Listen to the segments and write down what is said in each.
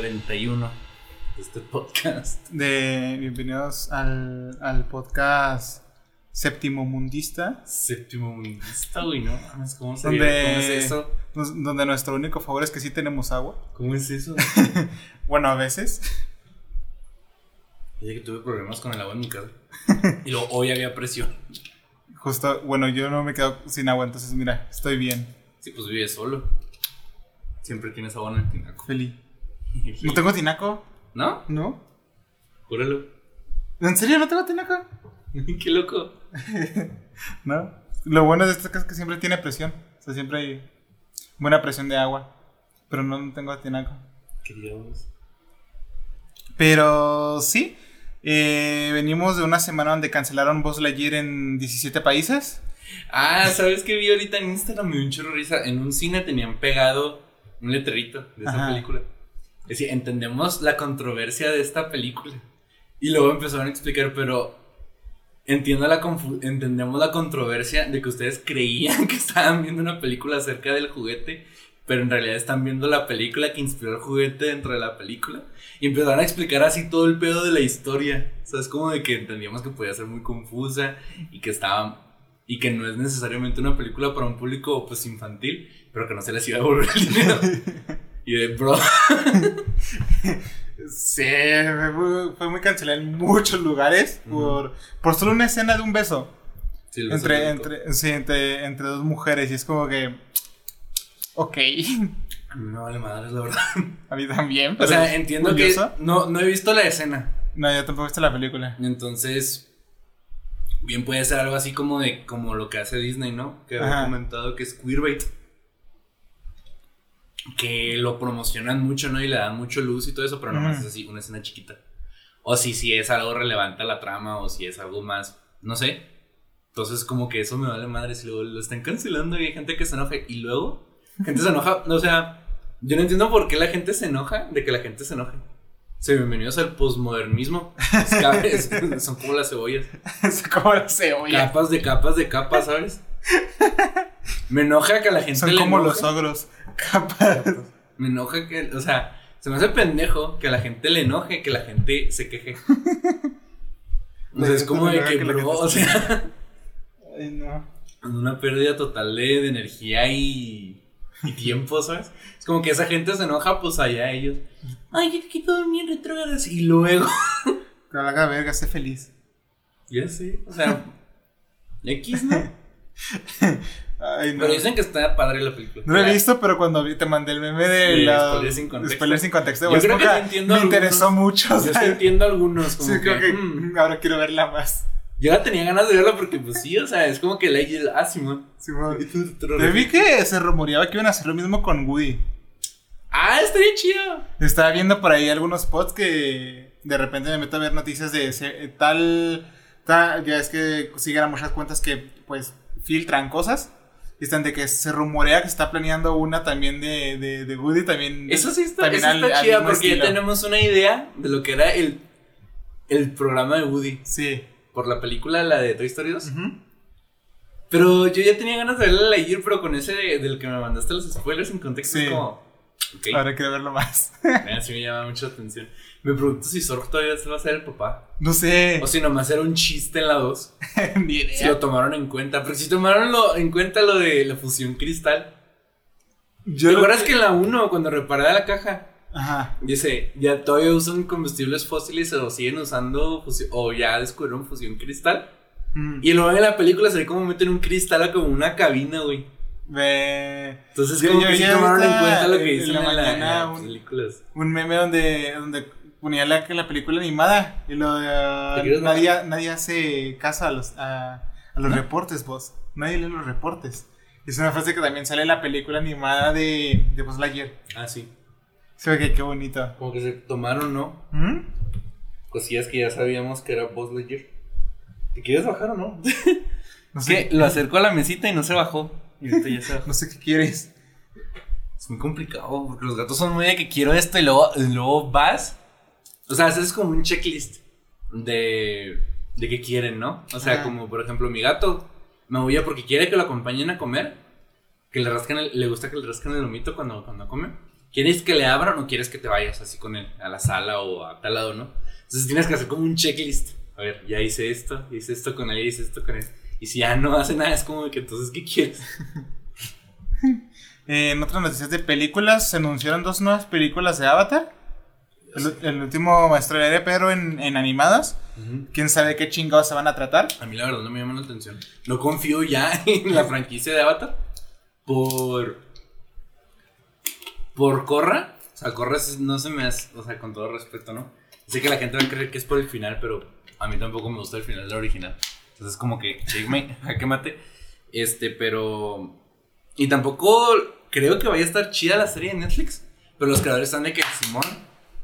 Bienvenidos al episodio 41 de este podcast. De bienvenidos al, al podcast séptimo mundista. Séptimo mundista, güey, ¿no? ¿Cómo, Donde- ¿Cómo es eso? Donde nuestro único favor es que sí tenemos agua. ¿Cómo es eso? Bueno, a veces. Oye, que tuve problemas con el agua en mi casa. Y luego hoy había presión. Justo, bueno, yo no me quedo sin agua, entonces mira, estoy bien. Sí, pues vives solo. Siempre tienes agua en el tinaco. Feliz. ¿No tengo tinaco? ¿No? ¿No? Júralo. ¿En serio no tengo tinaco? Qué loco. No. Lo bueno de esto es que siempre tiene presión. O sea, siempre hay buena presión de agua. Pero no, no tengo tinaco. Qué diablos. Pero sí, eh, venimos de una semana donde cancelaron Buzz Lightyear en 17 países. Ah, ¿sabes qué vi ahorita en Instagram? Me dio un chorro risa. En un cine tenían pegado un letrerito de esa Ajá. película. Decía, entendemos la controversia de esta película. Y luego empezaron a explicar, pero entiendo la entendemos la controversia de que ustedes creían que estaban viendo una película acerca del juguete, pero en realidad están viendo la película que inspiró el juguete dentro de la película. Y empezaron a explicar así todo el pedo de la historia. O sea, es como de que entendíamos que podía ser muy confusa y que estaba y que no es necesariamente una película para un público pues infantil, pero que no se les iba a devolver el dinero. y de bro, Sí, fue muy, fue muy cancelada en muchos lugares por, por solo una escena de un beso sí, entre, entre, sí, entre, entre dos mujeres. Y es como que. Ok, A mí me vale madres, la verdad. a mí también. O sea, entiendo curioso. que no, no he visto la escena. No, yo tampoco he visto la película. Entonces, bien puede ser algo así como de como lo que hace Disney, ¿no? Que había comentado que es queerbait. Que lo promocionan mucho, ¿no? Y le dan mucho luz y todo eso, pero nomás Ujú. es así, una escena chiquita. O si, si es algo relevante a la trama, o si es algo más, no sé. Entonces, como que eso me vale madre si luego lo están cancelando y hay gente que se enoja. Y luego, gente se enoja, o sea, yo no entiendo por qué la gente se enoja de que la gente se enoje. Sea, bienvenidos al posmodernismo. Son como las cebollas. es como la cebolla. Capas de capas de capas, ¿sabes? Me enoja que a la gente Son le como enoje. los ogros. Capaz. Me enoja que, o sea, se me hace pendejo que a la gente le enoje, que la gente se queje. O sea, es como de que, bro, o se sea, Ay, no. una pérdida total de, de energía y, y tiempo, ¿sabes? Es como que esa gente se enoja, pues allá ellos. Ay, yo que todo bien retrógradas. Y luego. Que la verga, sé feliz. Ya sé, o sea. X, ¿no? Ay, no. Pero dicen que está padre la película. No lo he visto, pero cuando vi, te mandé el meme de Sí, la. spoiler sin contexto. spoiler sin contexto. Yo creo que entiendo Me algunos. interesó mucho. Yo sí ¿sabes? entiendo algunos, como Sí, que. creo que mm. ahora quiero verla más. Yo ya tenía ganas de verla porque, pues sí, o sea, es como que la ah, Simón. Simón. Y tú te Yo vi que se rumoreaba que iban a hacer lo mismo con Woody. Ah, estaría chido. Estaba viendo por ahí algunos spots que de repente me meto a ver noticias de ese- tal, tal. Ya es que siguen a muchas cuentas que, pues, filtran cosas. Y están de que se rumorea que se está planeando una también de, de, de Woody. También. Eso sí está, también eso al- está chida porque ya tenemos una idea de lo que era el, el programa de Woody Sí. por la película, la de Toy Story 2. Ujú. Pero yo ya tenía ganas de verla a Lightyear, pero con ese de- del que me mandaste los spoilers sin contexto, Sí. es como. Ok, Ahora quiero verlo más. sí me llama mucho la atención. Me pregunto si Zorg todavía se va a ser el papá. No sé. O si nomás era un chiste en la 2. Ni idea. Si lo tomaron en cuenta. Porque si tomaron lo- en cuenta lo de la fusión cristal. Yo ¿Te acuerdas que en la 1, cuando reparaba la caja, Ajá. dice, ya todavía usan combustibles fósiles o siguen usando fusión, o ya descubrieron fusión cristal? Mm. Y luego en la película se ve como meten un cristal a como una cabina, güey. Ve. Entonces, Yo- como yo que sí tomaron en cuenta lo que en dicen la en, la, en mañana las un- películas. un meme donde, donde ponía la, la película animada y lo de ah, ¿Te quieres nadie, nadie hace caso a los, a, a los ¿No? reportes, vos. Nadie lee los reportes. Es una frase que también sale en la película animada de, de Buzz Lightyear. Ah, sí. Se ve que qué bonito. Como que se tomaron, ¿no? ¿Mm? Cosillas que ya sabíamos que era Buzz Lightyear. ¿Te quieres bajar o no? No sé, que lo acercó a la mesita y no se bajó. Y ahorita ya se bajó. no sé qué quieres. Es muy complicado porque los gatos son muy de que quiero esto y luego, y luego vas. O sea, haces como un checklist de, de qué quieren, ¿no? O sea, como por ejemplo, mi gato me huye porque quiere que lo acompañen a comer. Que le rascan el- le gusta que le rascan el lomito cuando, cuando come. ¿Quieres que le abran o quieres que te vayas así con él a la sala o a tal lado, no? Entonces tienes que hacer como un checklist. A ver, ya hice esto, hice esto con él, hice esto con él. Y si ya no hace nada, es como que entonces, ¿qué quieres? Eh, en otras noticias de películas, se anunciaron dos nuevas películas de Avatar. El, el último Maestro del Aire, pero en, en animadas. Quién sabe qué chingados se van a tratar. A mí la verdad no me llama la atención. No confío ya en la franquicia de Avatar por por Corra. O sea, Corra es- no se me hace, o sea, con todo respeto, ¿no? Sé que la gente va a creer que es por el final, pero a mí tampoco me gusta el final de la original. Entonces como que, checkmate, jaque mate. Este, pero y tampoco creo que vaya a estar chida la serie de Netflix, pero los creadores están de que Simón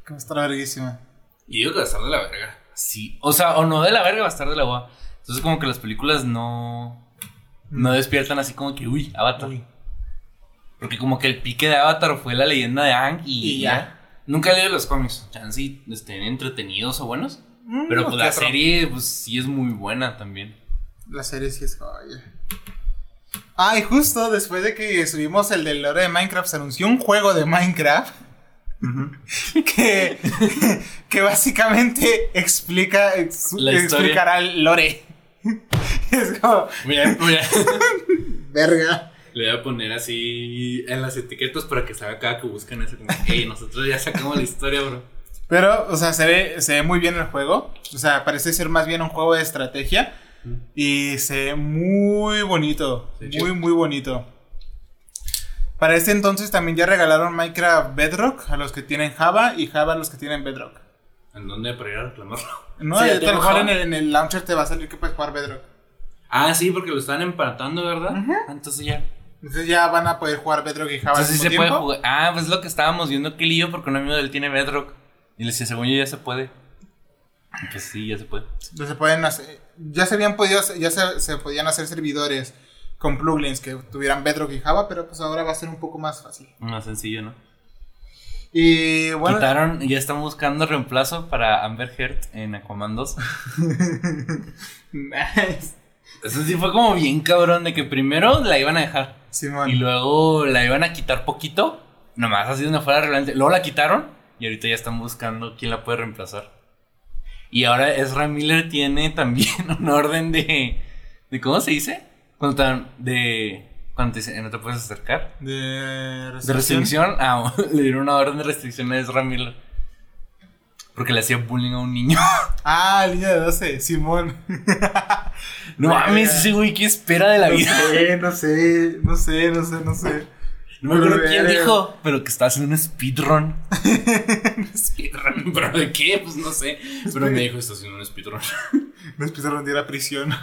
Que va a estar verguísima. y digo que va a estar de la verga. Sí. O sea, o no de la verga, va a estar de la boa. Entonces, como que las películas no. No despiertan así como que, uy, Avatar. Uy. Porque como que el pique de Avatar fue la leyenda de Aang y, Y ya. ya. Nunca he leído los cómics. Chance y estén entretenidos o buenos. Mm, Pero pues la serie, pues sí es muy buena también. La serie sí es joya. Ah, y justo después de que subimos el del lore de Minecraft, se anunció un juego de Minecraft. que, que básicamente explica ex- La historia. explicará lore. es como, Mira, mira. verga. Le voy a poner así en las etiquetas para que salga cada que busquen eso. Como, hey, nosotros ya sacamos la historia, bro. Pero, o sea, se ve, se ve muy bien el juego. O sea, parece ser más bien un juego de estrategia. Y se ve muy bonito. Sí, muy, muy bonito. Para este entonces también ya regalaron Minecraft Bedrock a los que tienen Java y Java a los que tienen Bedrock. ¿En dónde para ir a reclamarlo? No, Sí, ya tal cual en el, en el launcher te va a salir que puedes jugar Bedrock. Ah, sí, porque lo están empatando, ¿verdad? Entonces ya. Entonces ya van a poder jugar Bedrock y Java al Entonces sí mismo se puede tiempo. jugar. Ah, pues es lo que estábamos viendo que lío porque un amigo de él tiene Bedrock. Y le decía, según yo ya se puede. Pues sí, ya se puede. Entonces se pueden hacer, ya se habían podido, ya se, se podían hacer servidores con plugins que tuvieran Bedrock y Java, pero pues ahora va a ser un poco más fácil. Más sencillo, ¿no? Y bueno, Quitaron, ya están buscando reemplazo para Amber Heard en Aquaman 2. nice. Eso sí fue como bien cabrón de que primero la iban a dejar. Simón. Y luego la iban a quitar poquito. Nomás así de una fuera relevante. Luego la quitaron. Y ahorita ya están buscando quién la puede reemplazar. Y ahora Ezra Miller tiene también una orden de. de ¿Cómo se dice? Cuando te, de. Cuando te dicen, no te puedes acercar. De De restricción. Ah, le dieron una orden de restricción a Ezra Miller. Porque le hacía bullying a un niño. Ah, línea de 12, Simón. No mames, ese güey, ¿qué espera de la vida? No sé, no sé, no sé, no sé. No me acuerdo quién dijo, pero que está haciendo un speedrun. speedrun, ¿pero de qué? Pues no sé. Pero me dijo, está haciendo un speedrun. No empezaron a ir a prisión.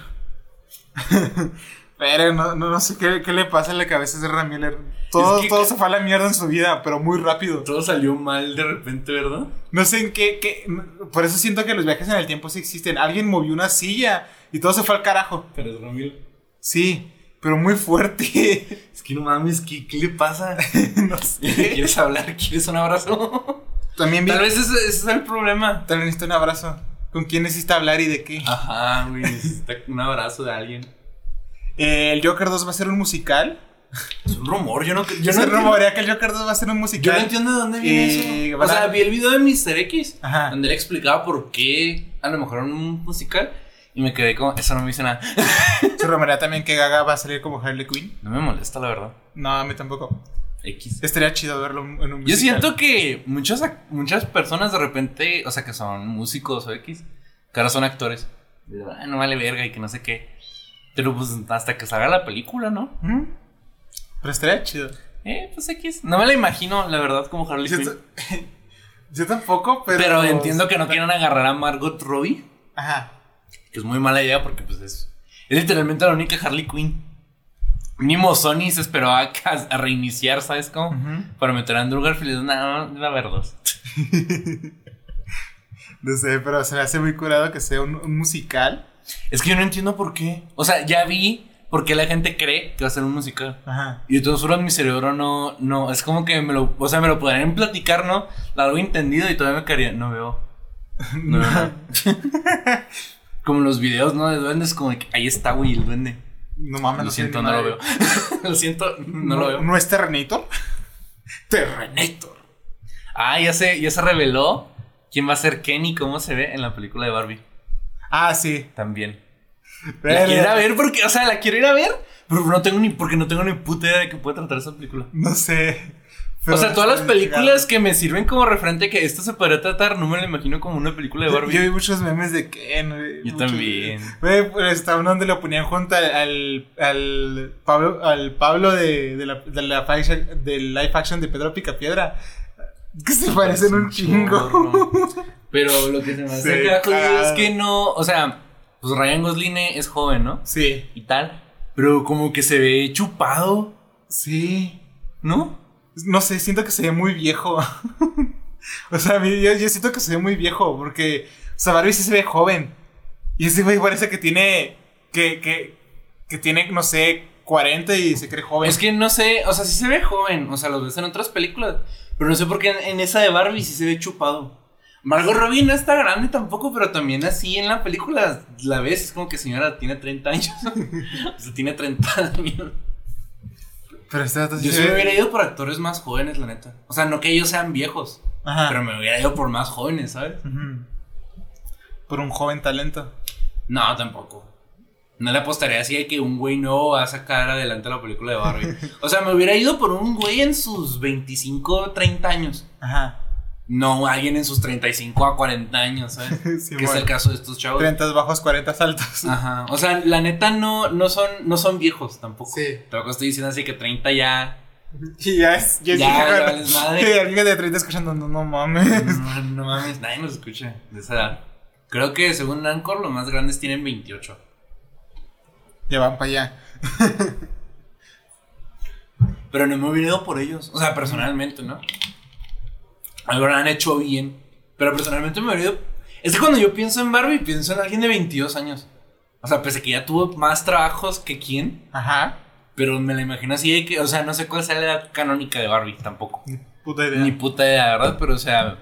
Pero no, no, no sé qué, qué le pasa en la cabeza a Ezra Miller. Todo, Es que- todo se fue a la mierda en su vida, pero muy rápido. Todo salió mal de repente, ¿verdad? No sé en qué, qué. Por eso siento que los viajes en el tiempo sí existen. Alguien movió una silla y todo se fue al carajo. Pero es Ramiro. Sí, pero muy fuerte. Es que no mames, ¿qué, qué le pasa? no sé. ¿Quieres hablar? ¿Quieres un abrazo? También. Tal vez ese, ese es el problema. También necesito un abrazo. ¿Con quién necesita hablar y de qué? Ajá, güey, necesita un abrazo de alguien. Eh, el Joker 2 va a ser un musical. Es un rumor, yo no, yo Yo no se rumorea que el Joker 2 va a ser un Yo musical. no entiendo de dónde viene Eh, eso. van O sea, vi el video de Mr. X, Ajá. donde él explicaba por qué a lo mejor era un musical. Y me quedé como, eso no me dice nada. Se rumorea también que Gaga va a salir como Harley Quinn. No me molesta, la verdad. No, a mí tampoco. X. Estaría chido verlo en un musical. Yo siento que muchas, muchas personas de repente, o sea, que son músicos o X, que ahora son actores. Digo, "Ay, no vale verga y que no sé qué. Pero pues hasta que salga la película, ¿no? ¿Mm? Pero estaría chido. Eh, pues X. No me la imagino, la verdad, como Harley Quinn. yo tampoco, pero. Pero entiendo que no quieran agarrar a Margot Robbie. Ajá. Que es muy mala idea porque pues es, es literalmente la única Harley Quinn. Mínimo Sony se esperó a, a reiniciar, ¿sabes cómo? Para meter a Andrew Garfield. No, no, la verdad. No sé, pero se me hace muy curado que sea un, un musical. Es que yo no entiendo por qué. O sea, ya vi por qué la gente cree que va a ser un musical. Ajá. Y de todas formas mi cerebro no, no, es como que me lo, o sea, me lo podrían platicar, ¿no? Lo hago entendido y todavía me caería, no veo. No veo. Como los videos, ¿no? De duendes, como que ahí está, güey, el duende. No mames, Lo sé siento, no lo veo. lo siento, no, lo veo. ¿No es Terrenator? Terrenator. Ah, ya se, ya se reveló quién va a ser Kenny, cómo se ve en la película de Barbie. Ah, sí. También. La quiero ir a ver porque, o sea, la quiero ir a ver, pero no tengo ni, porque no tengo ni puta idea de qué puede tratar esa película. No sé. o sea, todas las películas que me sirven como referente que esto se podría tratar, no me lo imagino como una película de Barbie. Yo, vi muchos memes de Ken, güey. Yo también. Güey, pues estaba uno donde lo ponían junto al, al, Pablo, al Pablo de, de, la, de, la, del live action de Pedro Picapiedra. Que se parecen un chingo. Pero lo que se me hace es que no, o sea, pues Ryan Gosling es joven, ¿no? Sí. Y tal. Pero como que se ve chupado. Sí. ¿No? No sé, siento que se ve muy viejo. o sea, yo, yo, siento que se ve muy viejo porque, o sea, Barbie sí se ve joven. Y ese güey parece que tiene, que, que, que tiene, no sé, 40 y se cree joven. Es que no sé, o sea, sí se ve joven, o sea, lo ves en otras películas. Pero no sé por qué en, esa de Barbie sí se ve chupado. Margot Robbie no está grande tampoco, pero también así en la película la ves, es como que señora tiene 30 años. o sea, tiene 30 años. Pero este Yo sí me hubiera ido por actores más jóvenes, la neta. O sea, no que ellos sean viejos. Ajá. Pero me hubiera ido por más jóvenes, ¿sabes? Por un joven talento. No, tampoco. No le apostaría así de que un güey nuevo va a sacar adelante la película de Barbie. o sea, me hubiera ido por un güey en sus 25, 30 años. Ajá. No alguien en sus 35 a 40 años, ¿sabes? que es el caso de estos chavos. 30 bajos, 40 altos. Ajá. O sea, la neta no, no, son, no son viejos tampoco. Sí. Tampoco estoy diciendo así que 30 ya. Y ya es. Ya, ya, es madre. alguien de 30 escuchando, no, no mames. No, no mames, nadie nos escucha de esa edad. Creo que según Anchor, los más grandes tienen 28. Ya van para allá. Pero no me hubiera ido por ellos. O sea, personalmente, ¿no? Han hecho bien. Pero personalmente me hubiera ido. Es que cuando yo pienso en Barbie, pienso en alguien de 22 años. O sea, pese que ya tuvo más trabajos que quién. Ajá. Pero me la imagino así de que, o sea, no sé cuál sea la edad canónica de Barbie tampoco. Ni puta idea. Ni puta idea, ¿verdad? Pero, o sea,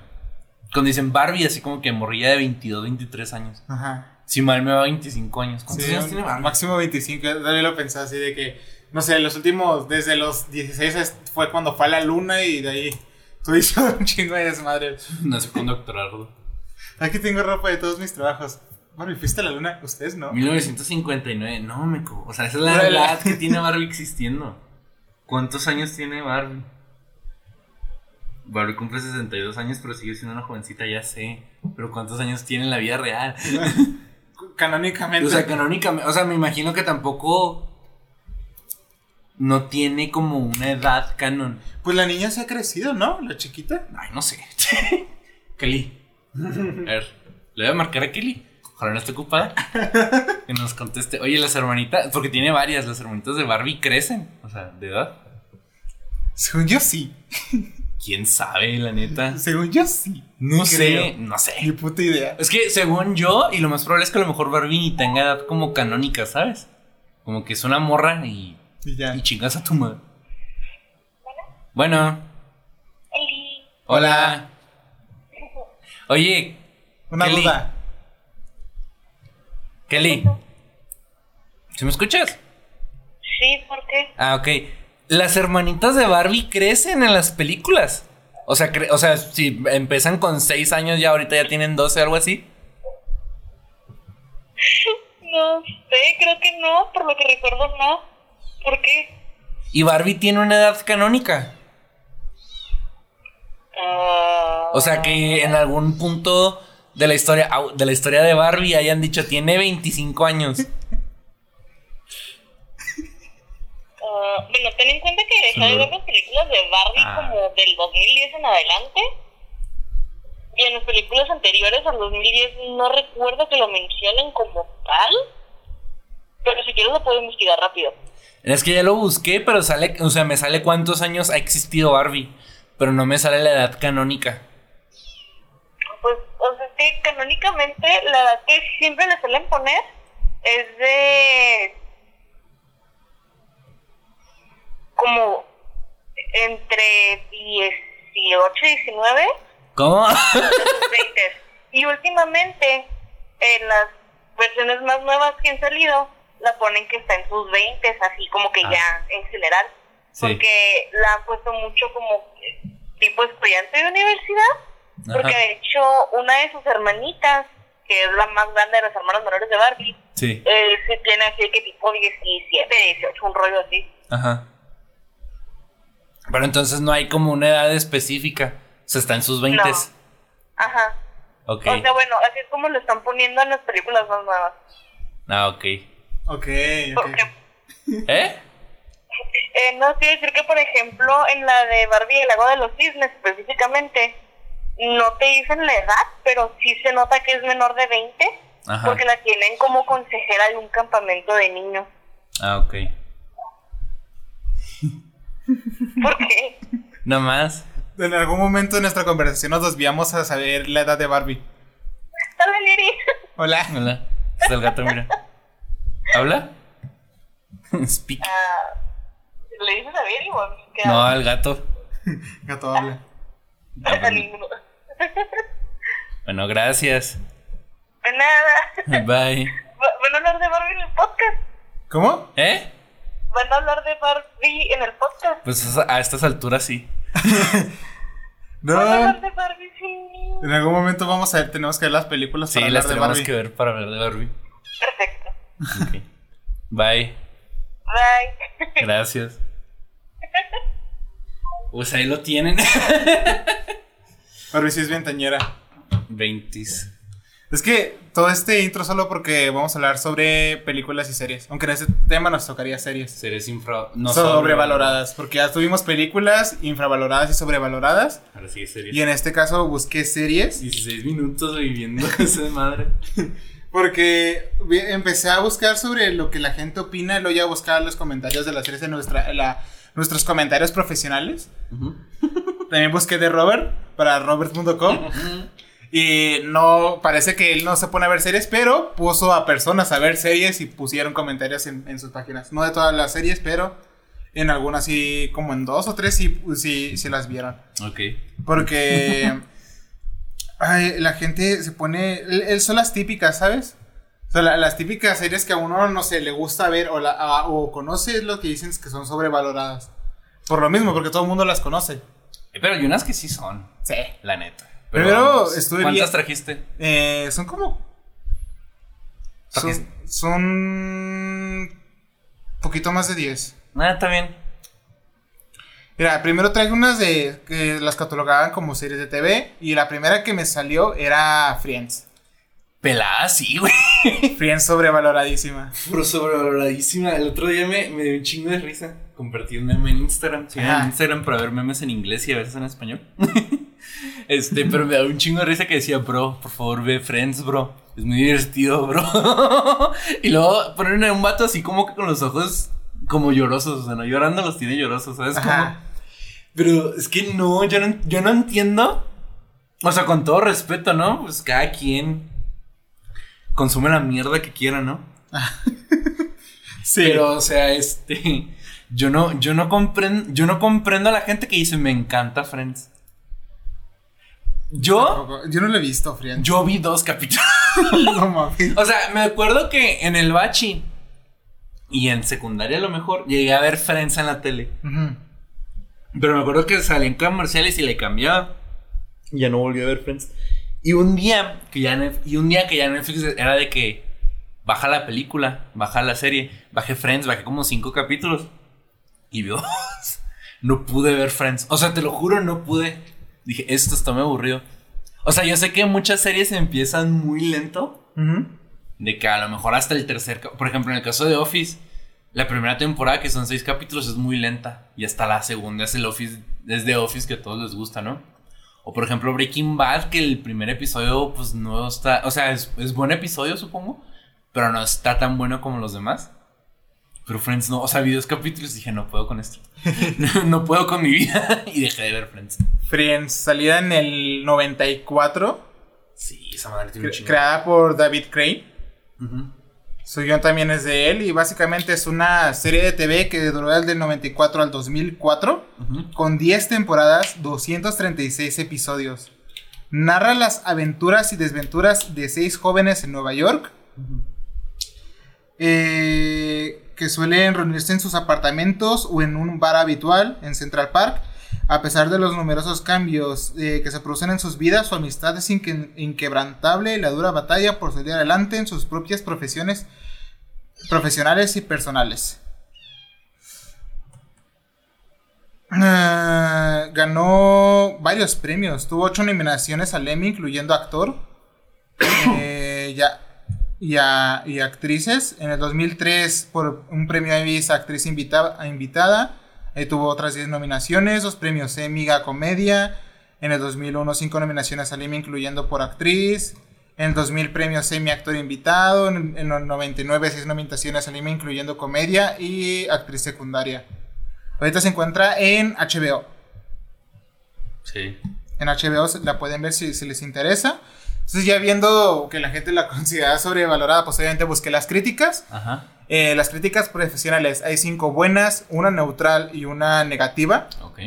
cuando dicen Barbie, así como que morría de 22, 23 años. Ajá. Si mal me va 25 años. ¿Cuántos años tiene Barbie? Máximo 25. También lo pensé así de que, no sé, los últimos, desde los 16 fue cuando fue a la luna y de ahí tú hizo un chingo de desmadre. No sé cuándo doctorarlo. Aquí tengo ropa de todos mis trabajos. Barbie, ¿fuiste a la luna? ¿Ustedes no? 1959, no, me. O sea, esa es la edad que tiene Barbie existiendo. ¿Cuántos años tiene Barbie? Barbie cumple 62 años, pero sigue siendo una jovencita, ya sé. Pero ¿cuántos años tiene en la vida real? canónicamente. O sea, canónicamente. O sea, me imagino que tampoco. No tiene como una edad canon. Pues la niña se ha crecido, ¿no? La chiquita. Ay, no sé. Kelly. A ver, le voy a marcar a Kelly. Ojalá no esté ocupada. que nos conteste. Oye, las hermanitas. Porque tiene varias. Las hermanitas de Barbie crecen. O sea, de edad. Según yo sí. ¿Quién sabe, la neta? Según yo sí. No sé, no sé. Ni puta idea. Es que según yo, y lo más probable es que a lo mejor Barbie ni tenga edad como canónica, ¿sabes? Como que es una morra y. Y ya. Y chingas a tu madre. Bueno. Hola. Oye. Una duda. Kelly. ¿Sí me escuchas? Sí, ¿por qué? Ah, ok las hermanitas de Barbie crecen en las películas. O sea, o sea, si empiezan con 6 años ya ahorita ya tienen 12 algo así. No sé, creo que no, por lo que recuerdo no. ¿Por qué? ¿Y Barbie tiene una edad canónica? Ah. O sea, que en algún punto de la historia de la historia de Barbie hayan dicho tiene 25 años. bueno, ten en cuenta que dejé de ver las películas de Barbie ah. como del 2010 en adelante. Y en las películas anteriores al 2010 no recuerdo que lo mencionen como tal. Pero si quieres lo puedo investigar rápido. Es que ya lo busqué, pero sale, o sea, me sale cuántos años ha existido Barbie, pero no me sale la edad canónica. Pues, o sea, que canónicamente la edad que siempre le suelen poner es de como entre 18 y 19. ¿Cómo? Y últimamente, en las versiones más nuevas que han salido, la ponen que está en sus 20, así como que ah. ya en general. Porque la han puesto mucho como tipo estudiante de universidad, porque de hecho una de sus hermanitas, que es la más grande de las hermanas menores de Barbie, Sí. eh, sí tiene así que tipo 17, 18, un rollo así. Ajá. Pero entonces no hay como una edad específica. O sea, está en sus 20. Ajá. Ok. O sea, bueno, así es como lo están poniendo en las películas más nuevas. Ah, ok. Ok, ok. Porque ¿Eh? Eh, no quiero decir que, por ejemplo, en la de Barbie y el lago de los cisnes específicamente, no te dicen la edad, pero sí se nota que es menor de 20, Ajá. porque la tienen como consejera de un campamento de niños. Ah, ok. ¿Por qué? Nada más. En algún momento de nuestra conversación nos desviamos a saber la edad de Barbie. Hola, Liri. Hola. Hola. Está el gato, mira. ¿Habla? Speak. Ah, ¿Le dices a o? ¿Qué No, al gato. Gato habla. A bueno. ninguno. Bueno, gracias. De nada. Bye. Va- ¿Van a hablar de Barbie en el podcast? ¿Cómo? ¿Eh? ¿Van a hablar de Barbie en el podcast? Pues a estas alturas sí. No. ¿Van a hablar de Barbie sí? En algún momento vamos a ver, tenemos que ver las películas Sí, para hablar las de tenemos Barbie. que ver para hablar de Barbie. Perfecto. Ok. Bye. Bye. Gracias. Pues ahí lo tienen. Barbie sí es ventañera. 20 Es que todo este intro solo porque vamos a hablar sobre películas y series. Aunque en este tema nos tocaría series. Series infra... No sobrevaloradas. Porque ya tuvimos películas infravaloradas y sobrevaloradas. Ahora sí, series. Y en este caso busqué series. 16 minutos viviendo esa madre. Porque empecé a buscar sobre lo que la gente opina. Luego ya buscar los comentarios de las series en nuestra, la- nuestros comentarios profesionales. También busqué de Robert para robert.com. Y no, parece que él no se pone a ver series, pero puso a personas a ver series y pusieron comentarios en, en sus páginas. No de todas las series, pero en algunas sí, como en dos o tres sí, sí, sí las vieron. Ok. Porque ay, la gente se pone, él- son las típicas, ¿sabes? O sea, la- las típicas series que a uno, no sé, le gusta ver o, la, a- o conoce es lo que dicen que son sobrevaloradas. Por lo mismo, porque todo el mundo las conoce. Eh, Pero hay unas que sí son, Sí. la neta. Primero vamos, estuve ¿Cuántas bien- trajiste? Eh, son como. Son. Poquito más de 10. Ah, está bien. Mira, primero traigo unas de. que las catalogaban como series de TV. Y la primera que me salió era Friends. Pelada, sí, güey. Friends sobrevaloradísima. Puro sobrevaloradísima. El otro día me, me dio un chingo de risa. Compartí un meme en Instagram. Sí, Ajá. en Instagram para ver memes en inglés y a veces en español. este, pero me da un chingo de risa que decía, bro, por favor ve Friends, bro. Es muy divertido, bro. y luego ponen a un vato así como que con los ojos como llorosos. O sea, no llorando los tiene llorosos, ¿sabes? Como- Ajá. Pero es que no, yo no, yo no entiendo. O sea, con todo respeto, ¿no? Pues cada quien consume la mierda que quiera, ¿no? Sí. Pero, o sea, este. Yo no, yo no comprendo. Yo no comprendo a la gente que dice me encanta Friends. Yo. Tampoco- Yo no lo he visto, Friends. Yo vi dos capítulos. no mames. O sea, me acuerdo que en el bachi. Y en secundaria a lo mejor. Llegué a ver Friends en la tele. Ujú. Pero me acuerdo que salían comerciales y le cambiaba. Y ya no volví a ver Friends. Y un día que ya Nef- y un día que ya Netflix era de que baja la película, baja la serie, bajé Friends, bajé como cinco capítulos. Y Dios, no pude ver Friends. O sea, te lo juro, no pude. Dije, esto está muy aburrido. O sea, yo sé que muchas series empiezan muy lento. Ujú. De que a lo mejor hasta el tercer... Por ejemplo, en el caso de Office, la primera temporada, que son seis capítulos, es muy lenta. Y hasta la segunda es el Office, es de Office que a todos les gusta, ¿no? O por ejemplo Breaking Bad, que el primer episodio pues no está... O sea, es, es buen episodio, supongo. Pero no está tan bueno como los demás. Pero Friends no. O sea, vi dos capítulos y dije, no puedo con esto. no, no puedo con mi vida. y dejé de ver Friends. Friends, salida en el 94, Sí, esa madre tiene un cre- chingo. creada por David Crane. Ujú. Su guion también es de él y básicamente es una serie de TV que duró desde el 94 al 2004 Ujú. con 10 temporadas, 236 episodios. Narra las aventuras y desventuras de seis jóvenes en Nueva York eh, que suelen reunirse en sus apartamentos o en un bar habitual en Central Park A pesar de los numerosos cambios eh, que se producen en sus vidas, su amistad es inque- inquebrantable y la dura batalla por salir adelante en sus propias profesiones profesionales y personales. Ah, ganó varios premios, tuvo ocho nominaciones al Emmy, incluyendo actor eh, y, actrices. En el 2003, por un premio Emmy, actriz invita- invitada. Eh, tuvo otras 10 nominaciones, dos premios Emmy comedia. En el 2001, cinco nominaciones al Emmy, incluyendo por actriz. En el 2000, premios Emmy actor invitado. En, en el 99, seis nominaciones al Emmy, incluyendo comedia y actriz secundaria. Ahorita se encuentra en HBO. Sí. En HBO la pueden ver si, si les interesa. Entonces, ya viendo que la gente la considera sobrevalorada, pues obviamente busqué las críticas. Ajá. Eh, las críticas profesionales, hay cinco buenas, una neutral y una negativa. Ok.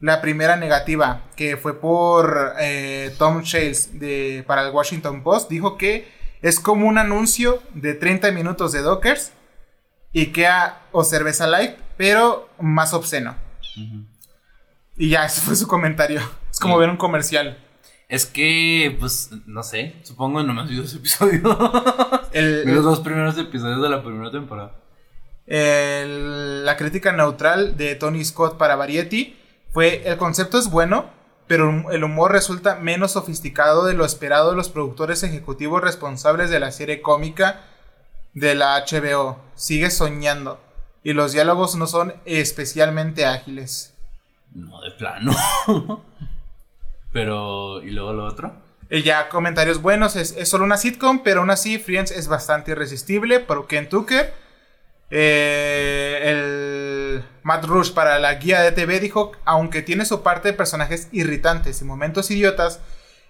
La primera negativa, que fue por eh, Tom Shales de, para el Washington Post, dijo que es como un anuncio de 30 minutos de Dockers, IKEA o cerveza light, pero más obsceno. Y ya, ese fue su comentario. Es como Sí. ver un comercial. Es que, pues, no sé. Supongo nomás vi dos episodios. El- vi los dos primeros episodios de la primera temporada. El- la crítica neutral de Tony Scott para Variety fue el concepto es bueno, pero el humor resulta menos sofisticado de lo esperado de los productores ejecutivos responsables de la serie cómica de la HBO. Sigue soñando y los diálogos no son especialmente ágiles. No, de plano. Pero, ¿y luego lo otro? Y ya comentarios buenos, es, es solo una sitcom, pero aún así Friends es bastante irresistible por Ken Tucker. Eh, el Matt Rush para la guía de TV dijo, aunque tiene su parte de personajes irritantes y momentos idiotas,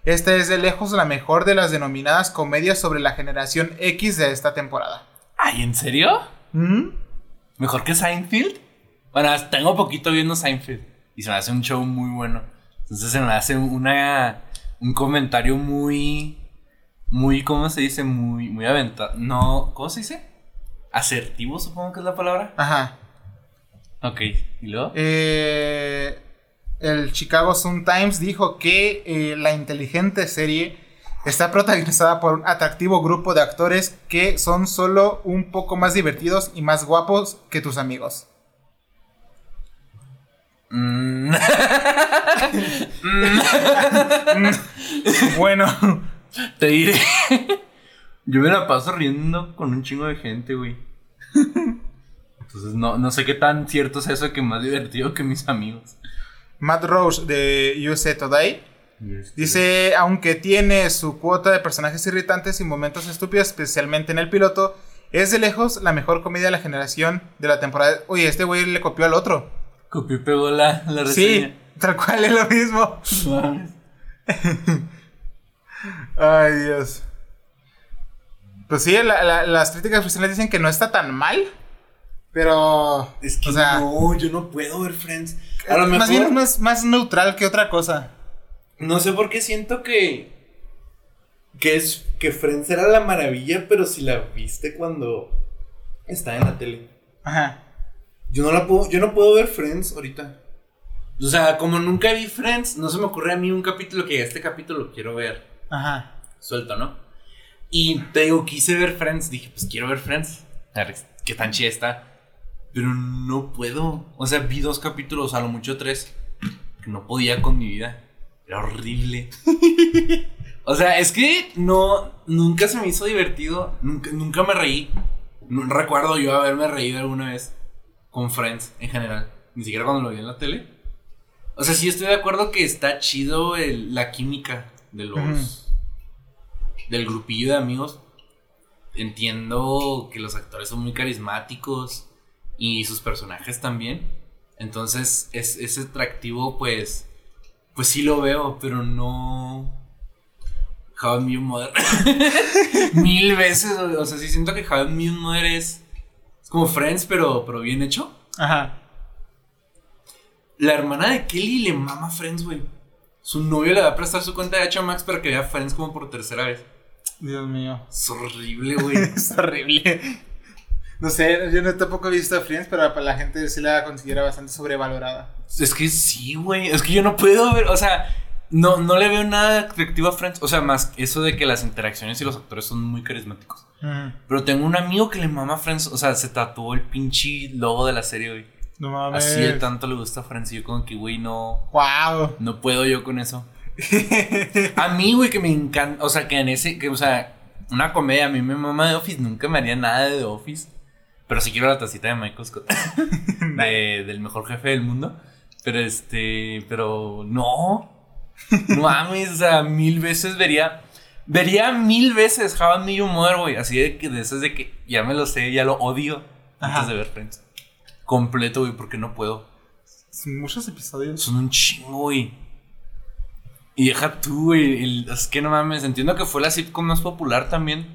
esta es de lejos la mejor de las denominadas comedias sobre la generación X de esta temporada. Ay, ¿en serio? ¿Mm? ¿Mejor que Seinfeld? Bueno, tengo poquito viendo Seinfeld. Y se me hace un show muy bueno. Entonces se me hace una, un comentario muy... Muy, ¿cómo se dice? Muy, muy aventado. No, ¿cómo se dice? Asertivo, supongo que es la palabra. Ajá. Ok, ¿y luego? Eh, el Chicago Sun Times dijo que eh, la inteligente serie está protagonizada por un atractivo grupo de actores que son solo un poco más divertidos y más guapos que tus amigos. Mm. Bueno, Te diré. Yo me la paso riendo con un chingo de gente, güey. Entonces no, no sé qué tan cierto es eso que más divertido que mis amigos. Matt Roach de USA Today dice, aunque tiene su cuota de personajes irritantes y momentos estúpidos, especialmente en el piloto, es de lejos la mejor comedia de la generación de la temporada. Oye, este güey le copió al otro. Copió y pegó la, la Sí, reseña. tal cual es lo mismo. Ay, Dios. Pues sí, la- la- las críticas oficiales dicen que no está tan mal. Pero. Es que o sea, no, yo no puedo ver Friends. A lo más mejor, bien es más, más neutral que otra cosa. no sé por qué siento que que es que Friends era la maravilla, pero si la viste cuando está en la tele. Ajá. Yo no la puedo, yo no puedo ver Friends ahorita. O sea, como nunca vi Friends, no se me ocurre a mí un capítulo que este capítulo lo quiero ver. Ajá. Suelto, ¿no? Y te digo, quise ver Friends, dije, pues quiero ver Friends. A ver qué tan chida está. Pero no puedo. O sea, vi dos capítulos, a lo mucho tres. Que no podía con mi vida. Era horrible. o sea, es que no. Nunca se me hizo divertido. Nunca, nunca me reí. No recuerdo yo haberme reído alguna vez con Friends en general. Ni siquiera cuando lo vi en la tele. O sea, sí estoy de acuerdo que está chido el- la química de los. Del grupillo de amigos. Entiendo que los actores son muy carismáticos y sus personajes también. Entonces, es, ese atractivo, pues. Pues sí lo veo, pero no. How I Mother. Mil veces. O sea, sí siento que How I Mother es. Es como Friends, pero, pero bien hecho. Ajá. La hermana de Kelly le mama Friends, güey. Su novio le va a prestar su cuenta de H Max para que vea Friends como por tercera vez. Dios mío. Es horrible, güey. Es horrible. No sé, yo no tampoco he visto Friends, pero para la gente sí la considera bastante sobrevalorada. Es que sí, güey. Es que yo no puedo ver, o sea, no, no le veo nada atractivo a Friends. O sea, más eso de que las interacciones y los actores son muy carismáticos. Pero tengo un amigo que le mama a Friends, o sea, se tatuó el pinche logo de la serie, güey. No mames. Así de tanto le gusta a Friends. Y yo como que, güey, no. Wow. No puedo yo con eso. a mí, güey, que me encanta. O sea, que en ese. Que, o sea, una comedia. A mí me mama de Office. Nunca me haría nada de The Office. Pero sí quiero la tacita de Michael Scott. de- del mejor jefe del mundo. Pero este. Pero no. No mames. O sea, mil veces vería. Vería mil veces How I Met Your güey. Así de que de esas de que ya me lo sé, ya lo odio. Ajá. Antes de ver Friends. Completo, güey, porque no puedo. Son muchos episodios. Son un chingo, güey. Y deja tú, güey. Es que no mames. Entiendo que fue la sitcom más popular también.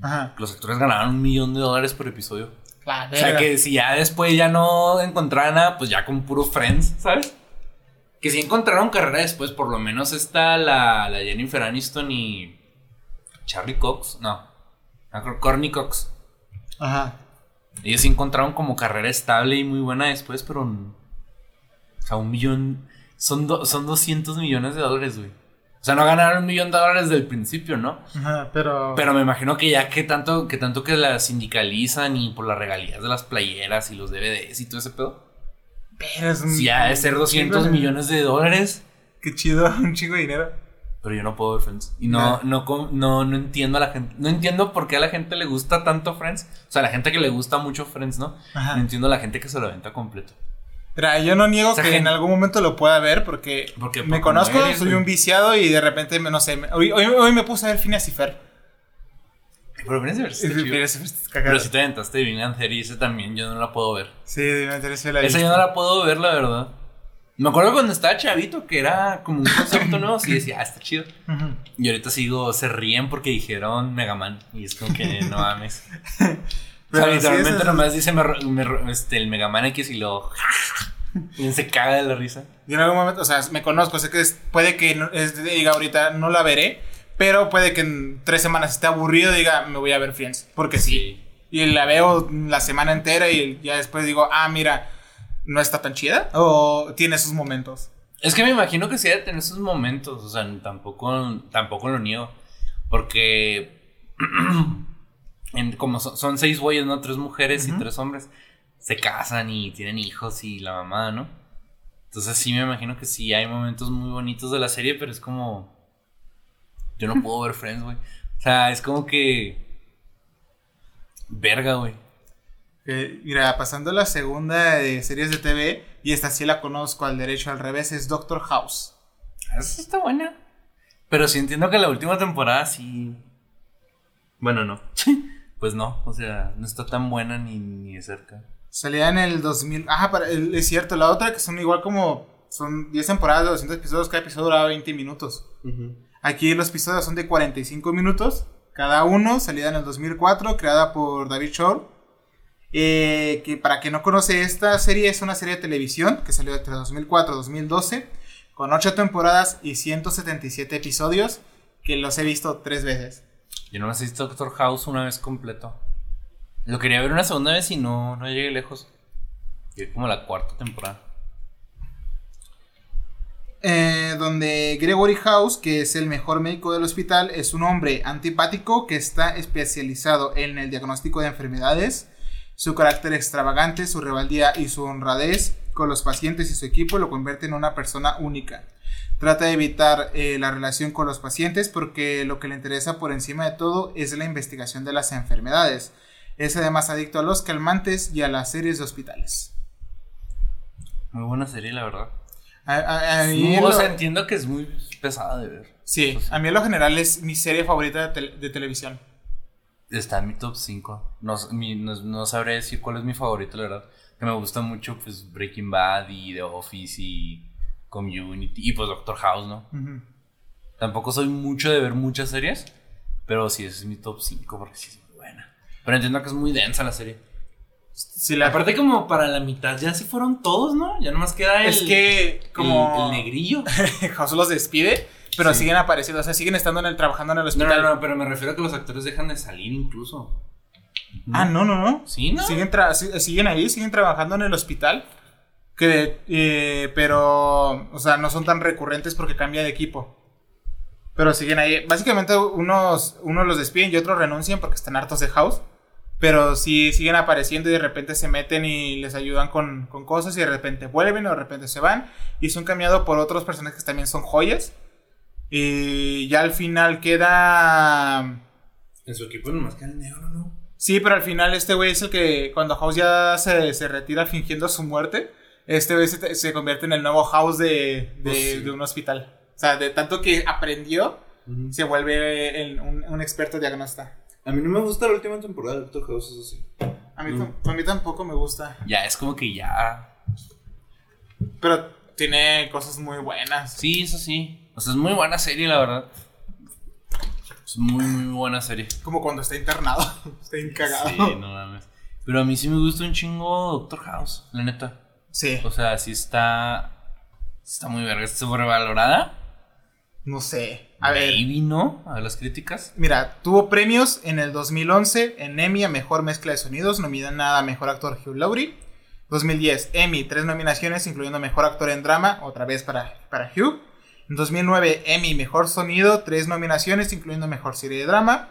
Ajá. Los actores ganaban un millón de dólares por episodio. La O sea que si ya después ya no encontraran nada, pues ya con puro Friends, ¿sabes? Que si encontraron carrera después, por lo menos está la, la Jennifer Aniston y. Charlie Cox. No. Cor- Courtney Cox. Ajá. Ellos sí encontraron como carrera estable y muy buena después, pero. O sea, un millón. Son, do- son 200 millones de dólares, güey. O sea, no ganaron un millón de dólares del principio, ¿no? Ajá, pero. Pero me imagino que ya que tanto que tanto que las sindicalizan y por las regalías de las playeras y los DVDs y todo ese pedo. Pero es un- Si ha de ser un 200 chingo de- millones de dólares. Qué chido, un chingo de dinero. Pero yo no puedo ver Friends. Y no, Ya. no, no, no entiendo a la gente. No entiendo por qué a la gente le gusta tanto Friends. O sea, a la gente que le gusta mucho Friends, ¿no? Ajá. No entiendo a la gente que se lo aventa completo. Mira, yo no niego O sea, que en algún momento lo pueda ver porque, Porque me conozco, eres, soy un viciado y de repente, no sé, me- hoy, hoy, hoy me puse a ver Phineas y Fer. Pero. Phineas y Fer está cagado. Pero si te aventaste Big Bang Theory, ese también yo no la puedo ver. Sí, me interesa la Esa yo no la puedo ver, la verdad. Me acuerdo cuando estaba chavito que era como un concepto nuevo. Sí, decía, ah, está chido. Y ahorita sigo, se ríen porque dijeron Mega Man. Y es como que no mames. Pero o sea, sí, literalmente nomás dice me me este, el Mega Man X y lo. y se caga de la risa. Yo en algún momento, o sea, me conozco, sé que es- puede que no- es- diga ahorita no la veré, pero puede que en tres semanas esté aburrido y diga me voy a ver Friends, porque sí. Y la veo la semana entera y ya después digo, ah, mira, no está tan chida o tiene sus momentos. Es que me imagino que sí debe tener sus momentos. O sea, tampoco, tampoco lo niego. Porque. en- como son, son seis güeyes, ¿no? Tres mujeres y tres hombres. Se casan y tienen hijos y la mamada, ¿no? Entonces sí me imagino que sí hay momentos muy bonitos de la serie, pero es como. Yo no puedo ver Friends, güey. O sea, es como que. Verga, güey. Eh, mira, pasando a la segunda de series de TV, y esta sí la conozco al derecho al revés, es Doctor House. Esa está buena. Pero sí entiendo que la última temporada sí. Bueno, no. pues no, o sea, no está tan buena ni, ni de cerca. Salía en el 2000. Ah, para- el- es cierto, la otra que son igual como. Son 10 temporadas de 200 episodios, cada episodio duraba 20 minutos. Aquí los episodios son de 45 minutos, cada uno, salida en el 2004, creada por David Shore. Eh, que para quien no conoce esta serie, es una serie de televisión que salió entre 2004 y 2012, con 8 temporadas y 177 episodios, que los he visto tres veces. Yo nomás visto Doctor House una vez completo. Lo quería ver una segunda vez y no, no llegué lejos. Llegué como la cuarta temporada. Eh, donde Gregory House, que es el mejor médico del hospital, es un hombre antipático que está especializado en el diagnóstico de enfermedades. Su carácter extravagante, su rebeldía y su honradez con los pacientes y su equipo lo convierten en una persona única. Trata de evitar eh, la relación con los pacientes porque lo que le interesa por encima de todo es la investigación de las enfermedades. Es además adicto a los calmantes y a las series de hospitales. Muy buena serie, la verdad. A- a- a mí Sí, lo- o sea, entiendo que es muy pesada de ver. Sí, Eso sí. a mí en lo general es mi serie favorita de, tel- de televisión. Está en mi top 5. No, no, no sabré decir cuál es mi favorito, la verdad. Que me gusta mucho, pues, Breaking Bad y The Office y Community y pues Doctor House, ¿no? Tampoco soy mucho de ver muchas series, pero sí, ese es mi top 5 porque sí es muy buena. Pero entiendo que es muy densa la serie. Sí, la Aparte como para la mitad ya se fueron todos, ¿no? Ya nomás queda el, es que como el, negrillo. House los despide, pero Sí. siguen apareciendo, o sea, siguen estando en el trabajando en el No, hospital. no, no, pero me refiero a que los actores dejan de salir incluso. Ah, no, no, no. Sí, ¿no? Siguen, siguen ahí, siguen trabajando en el hospital. Que, eh, pero, o sea, no son tan recurrentes porque cambia de equipo. Pero siguen ahí. Básicamente, unos, unos los despiden y otros renuncian porque están hartos de House. Pero sí siguen apareciendo y de repente se meten y les ayudan con, con cosas y de repente vuelven o de repente se van. Y son cambiados por otros personajes que también son joyas. Y ya al final queda. En su equipo nomás queda el negro, ¿no? Sí, pero al final este güey es el que cuando House ya se, se retira fingiendo su muerte, este güey se, se convierte en el nuevo House de, de, Pues sí. de un hospital. O sea, de tanto que aprendió, se vuelve el- un, un experto diagnasta. A mí no me gusta la última temporada de Doctor House, eso sí. A mí, Mm. a mí tampoco me gusta, Ya, es como que ya. pero tiene cosas muy buenas. Sí, eso sí. O sea, es muy buena serie, la verdad. Es muy, muy buena serie. Como cuando está internado, está bien cagado. Sí, no mames. Pero a mí sí me gusta un chingo Doctor House, la neta. Sí, O sea, sí está. Está muy verga. ¿Está sobrevalorada? no sé. A ver, Maybe no, a las críticas. Mira, tuvo premios en el 2011 en Emmy a Mejor Mezcla de Sonidos, nominada a Mejor Actor Hugh Laurie. 2010, Emmy, tres nominaciones, incluyendo Mejor Actor en Drama, otra vez para, para Hugh. En 2009, Emmy, Mejor Sonido, tres nominaciones, incluyendo Mejor Serie de Drama.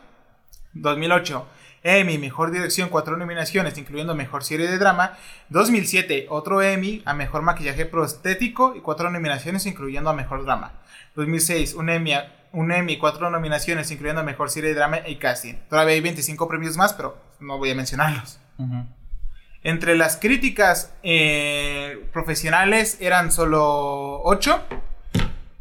2008, Emmy, Mejor Dirección, cuatro nominaciones, incluyendo Mejor Serie de Drama. 2007, otro Emmy a Mejor Maquillaje Prostético y cuatro nominaciones, incluyendo a Mejor Drama. 2006, un Emmy, a- un Emmy, cuatro nominaciones, incluyendo Mejor Serie de Drama y Casting. Todavía hay 25 premios más, pero no voy a mencionarlos. Entre las críticas eh, profesionales eran solo 8.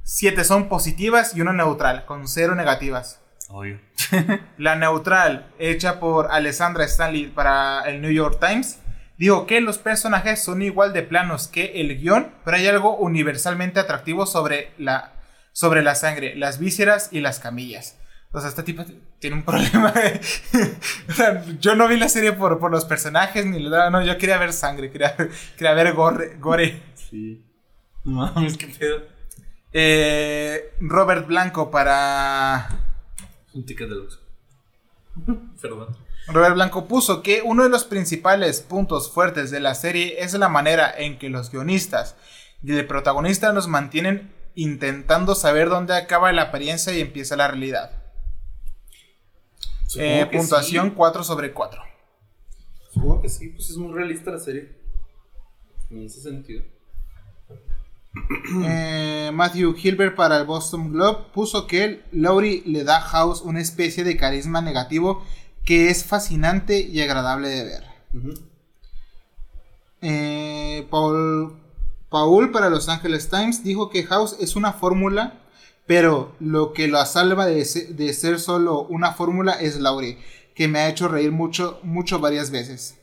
7 son positivas y una neutral, con 0 negativas. Obvio. La neutral, hecha por Alessandra Stanley para el New York Times, dijo que los personajes son igual de planos que el guion, pero hay algo universalmente atractivo sobre la, sobre la sangre, las vísceras y las camillas. O sea, este tipo tiene un problema. de- o sea, yo no vi la serie por, por los personajes, ni la- no, yo quería ver sangre, quería, quería ver gore. gore. Sí. No mames, qué pedo. Eh, Robert Blanco para Un ticket de luz. Perdón. Robert Blanco puso que uno de los principales puntos fuertes de la serie es la manera en que los guionistas y el protagonista nos mantienen intentando saber dónde acaba la apariencia y empieza la realidad. Eh, puntuación sí. 4 sobre 4. Supongo que sí, pues es muy realista la serie. En ese sentido. Eh, Matthew Hilbert para el Boston Globe puso que Laurie le da a House una especie de carisma negativo que es fascinante y agradable de ver. Eh, Paul, Paul para Los Angeles Times dijo que House es una fórmula, pero lo que la salva de, se- de ser solo una fórmula es Laurie, que me ha hecho reír mucho, mucho varias veces.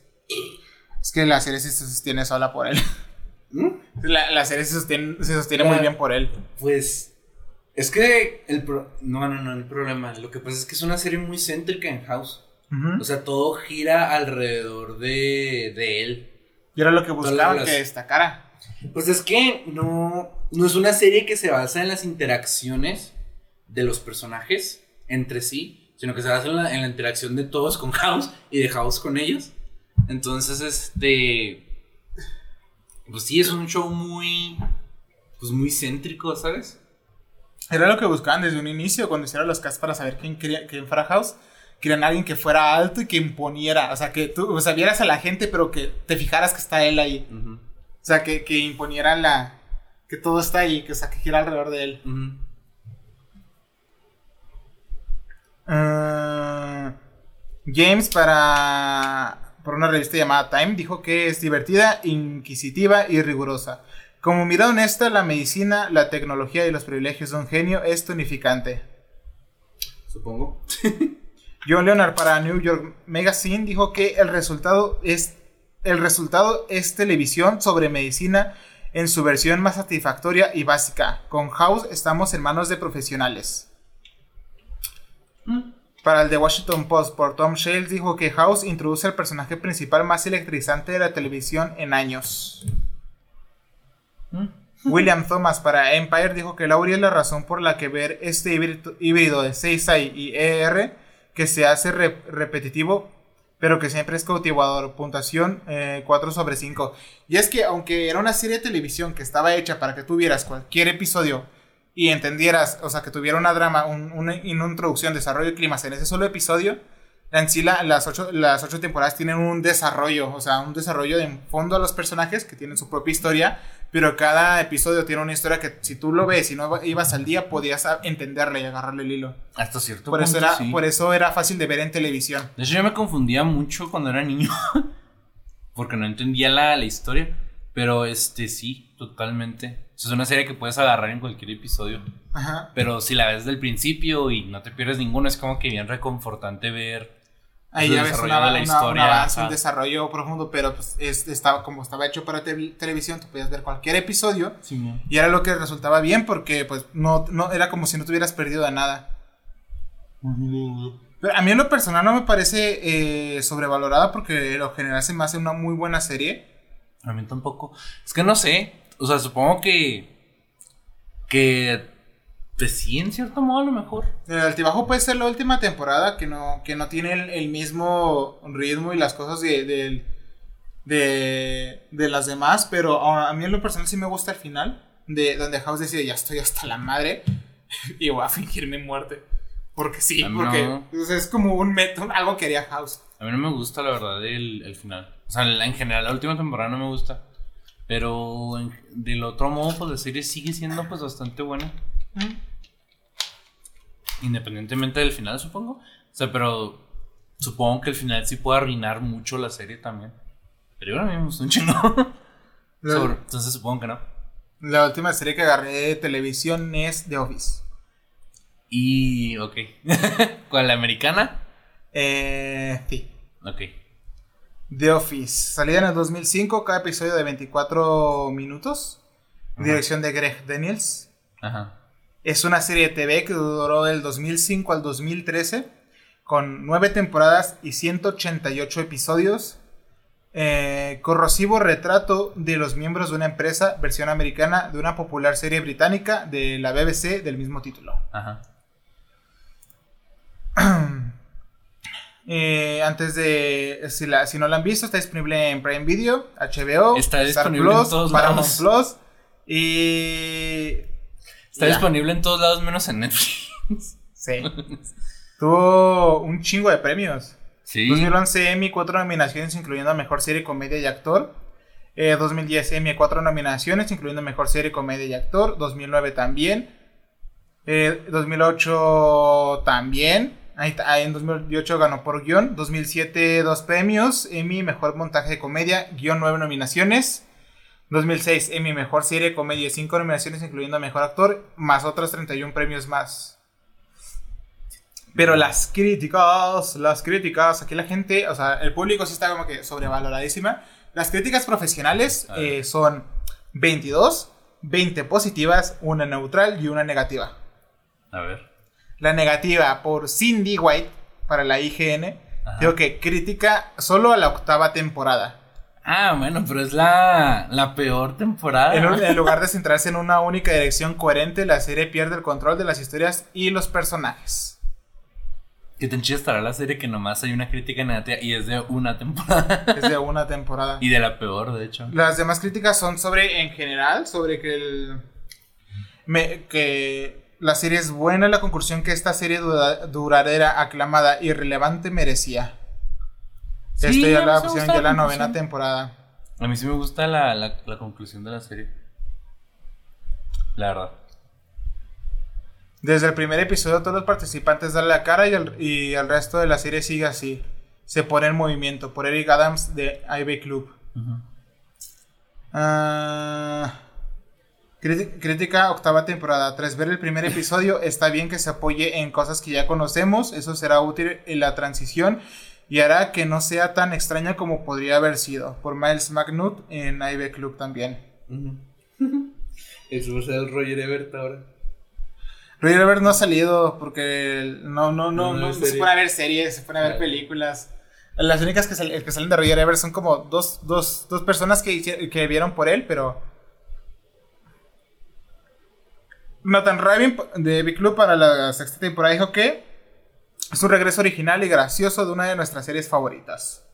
Es que la serie se sostiene sola por él. ¿Mm? La, la serie se sostiene, se sostiene Ya. muy bien por él. Pues. Es que el pro- No, no, no, el problema. Lo que pasa es que es una serie muy céntrica en House. O sea, todo gira alrededor de, de él. Y era lo que buscaban las- que destacara. Pues es que no, no es una serie que se basa en las interacciones de los personajes entre sí, sino que se basa en la, en la interacción de todos con House y de House con ellos. Entonces, este. Pues sí, es un show muy. Pues muy céntrico, ¿sabes? Era lo que buscaban desde un inicio, cuando hicieron los casts para saber quién, quería, quién fuera House. Querían a alguien que fuera alto y que imponiera. O sea, que tú o sea, vieras a la gente, pero que te fijaras que está él ahí. O sea, que, que imponiera la. Que todo está ahí, que, o sea, que gira alrededor de él. Ah, James, para. Por una revista llamada Time, dijo que es divertida, inquisitiva y rigurosa. Como mirada honesta, la medicina, la tecnología y los privilegios de un genio es tonificante. Supongo. John Leonard para New York Magazine dijo que el resultado es el resultado es televisión sobre medicina en su versión más satisfactoria y básica. Con House estamos en manos de profesionales. Para el The Washington Post por Tom Shales dijo que House introduce el personaje principal más electrizante de la televisión en años. William Thomas para Empire dijo que Laurie es la razón por la que ver este híbrido, de Seisai y ER que se hace re- repetitivo, pero que siempre es cautivador. Puntuación 4 eh, sobre 5. Y es que aunque era una serie de televisión que estaba hecha para que tuvieras cualquier episodio y entendieras, o sea, que tuviera una drama, una, introducción, desarrollo y clima en ese solo episodio, en sí las, ocho, las ocho temporadas tienen un desarrollo, o sea, un desarrollo de fondo a los personajes que tienen su propia historia, pero cada episodio tiene una historia que si tú lo ves y no ibas al día, podías entenderle y agarrarle el hilo. Hasta cierto por punto, eso era, Por eso era fácil de ver en televisión. De hecho, yo me confundía mucho cuando era niño, porque no entendía la, la historia, pero este sí, totalmente. Es una serie que puedes agarrar en cualquier episodio. Ajá. Pero si la ves desde el principio y no te pierdes ninguno, es como que bien reconfortante ver Ahí ya ves una, la historia, un, un desarrollo profundo, pero pues estaba, como estaba hecho para televisión, tú podías ver cualquier episodio y era lo que resultaba bien porque pues no, no era como si no tuvieras perdido de nada. Pero a mí en lo personal no me parece eh, sobrevalorada porque lo general se me hace una muy buena serie. A mí tampoco. Es que no sé, o sea, supongo que que pues sí, en cierto modo, a lo mejor. El altibajo puede ser la última temporada que no, que no tiene el, mismo ritmo y las cosas de, de, de, las demás, pero a mí en lo personal sí me gusta el final, de donde House decide, ya estoy hasta la madre y voy a fingir mi muerte. Porque sí, porque es como un método, algo que haría House. A mí no me gusta, la verdad, el, el final. O sea, en general, la última temporada no me gusta. Pero del otro modo, pues la serie sigue siendo pues bastante buena. Independientemente del final, supongo. O sea, pero supongo que el final sí puede arruinar mucho la serie también. Pero a mí me gustó un chingo. entonces supongo que no. La última serie que agarré de televisión es The Office. Y. Ok. ¿Cuál? ¿La americana? Eh. Sí. Ok. The Office. Salida en el 2005, cada episodio de 24 minutos. Dirección de Greg Daniels. Ajá. Es una serie de TV que duró del 2005 al 2013, con nueve temporadas y 188 episodios. Eh, corrosivo retrato de los miembros de una empresa, versión americana de una popular serie británica de la BBC del mismo título. Ajá. Eh, antes de, si, si, no la han visto, está disponible en Prime Video, HBO, está disponible en todos Paramount Plus y Está disponible en todos lados menos en Netflix. Sí. Tuvo un chingo de premios. Sí. 2011 Emmy, cuatro nominaciones, incluyendo Mejor Serie, Comedia y Actor. 2010 eh, Emmy, cuatro nominaciones, incluyendo Mejor Serie, Comedia y Actor. 2009 también. 2008 eh, también. Ahí, en 2008 ganó por guion. 2007 dos premios. Emmy, Mejor Montaje de Comedia, guion nueve nominaciones. 2006, Emmy Mejor Serie Comedia, 5 nominaciones incluyendo Mejor Actor, más otros 31 premios más. Pero las críticas, las críticas, aquí la gente, o sea, el público sí está como que sobrevaloradísima. Las críticas profesionales eh, son 22, 20 positivas, una neutral y una negativa. A ver. La negativa por Cindy White para la IGN, digo que crítica solo a la octava temporada. Ah, bueno, pero es la, la peor temporada. En, lugar de centrarse en una única dirección coherente, la serie pierde el control de las historias y los personajes. Que te estará la serie que nomás hay una crítica negativa y es de una temporada. Es de una temporada. y de la peor, de hecho. Las demás críticas son sobre, en general, sobre que el. que la serie es buena, la conclusión que esta serie duradera, aclamada y relevante merecía. Esta ya la pusieron ya la, novena temporada. A mí sí me gusta la, la, conclusión de la serie. La verdad. Desde el primer episodio todos los participantes dan la cara y el, y el resto de la serie sigue así. Se pone en movimiento por Eric Adams de IB Club. Ah, crítica octava temporada. Tras ver el primer episodio, está bien que se apoye en cosas que ya conocemos. Eso será útil en la transición y hará que no sea tan extraña como podría haber sido. Por Miles McNutt en IB Club también. Eso ser el Roger Ebert ahora. Roger Ebert no ha salido porque no, no, no, no, se pone a ver series, se pone a ver películas. Las únicas que, que, salen de Roger Ebert son como dos, dos, dos personas que, que vieron por él, pero... Nathan Rabin de Big Club para la sexta temporada dijo que Es un regreso original y gracioso de una de nuestras series favoritas.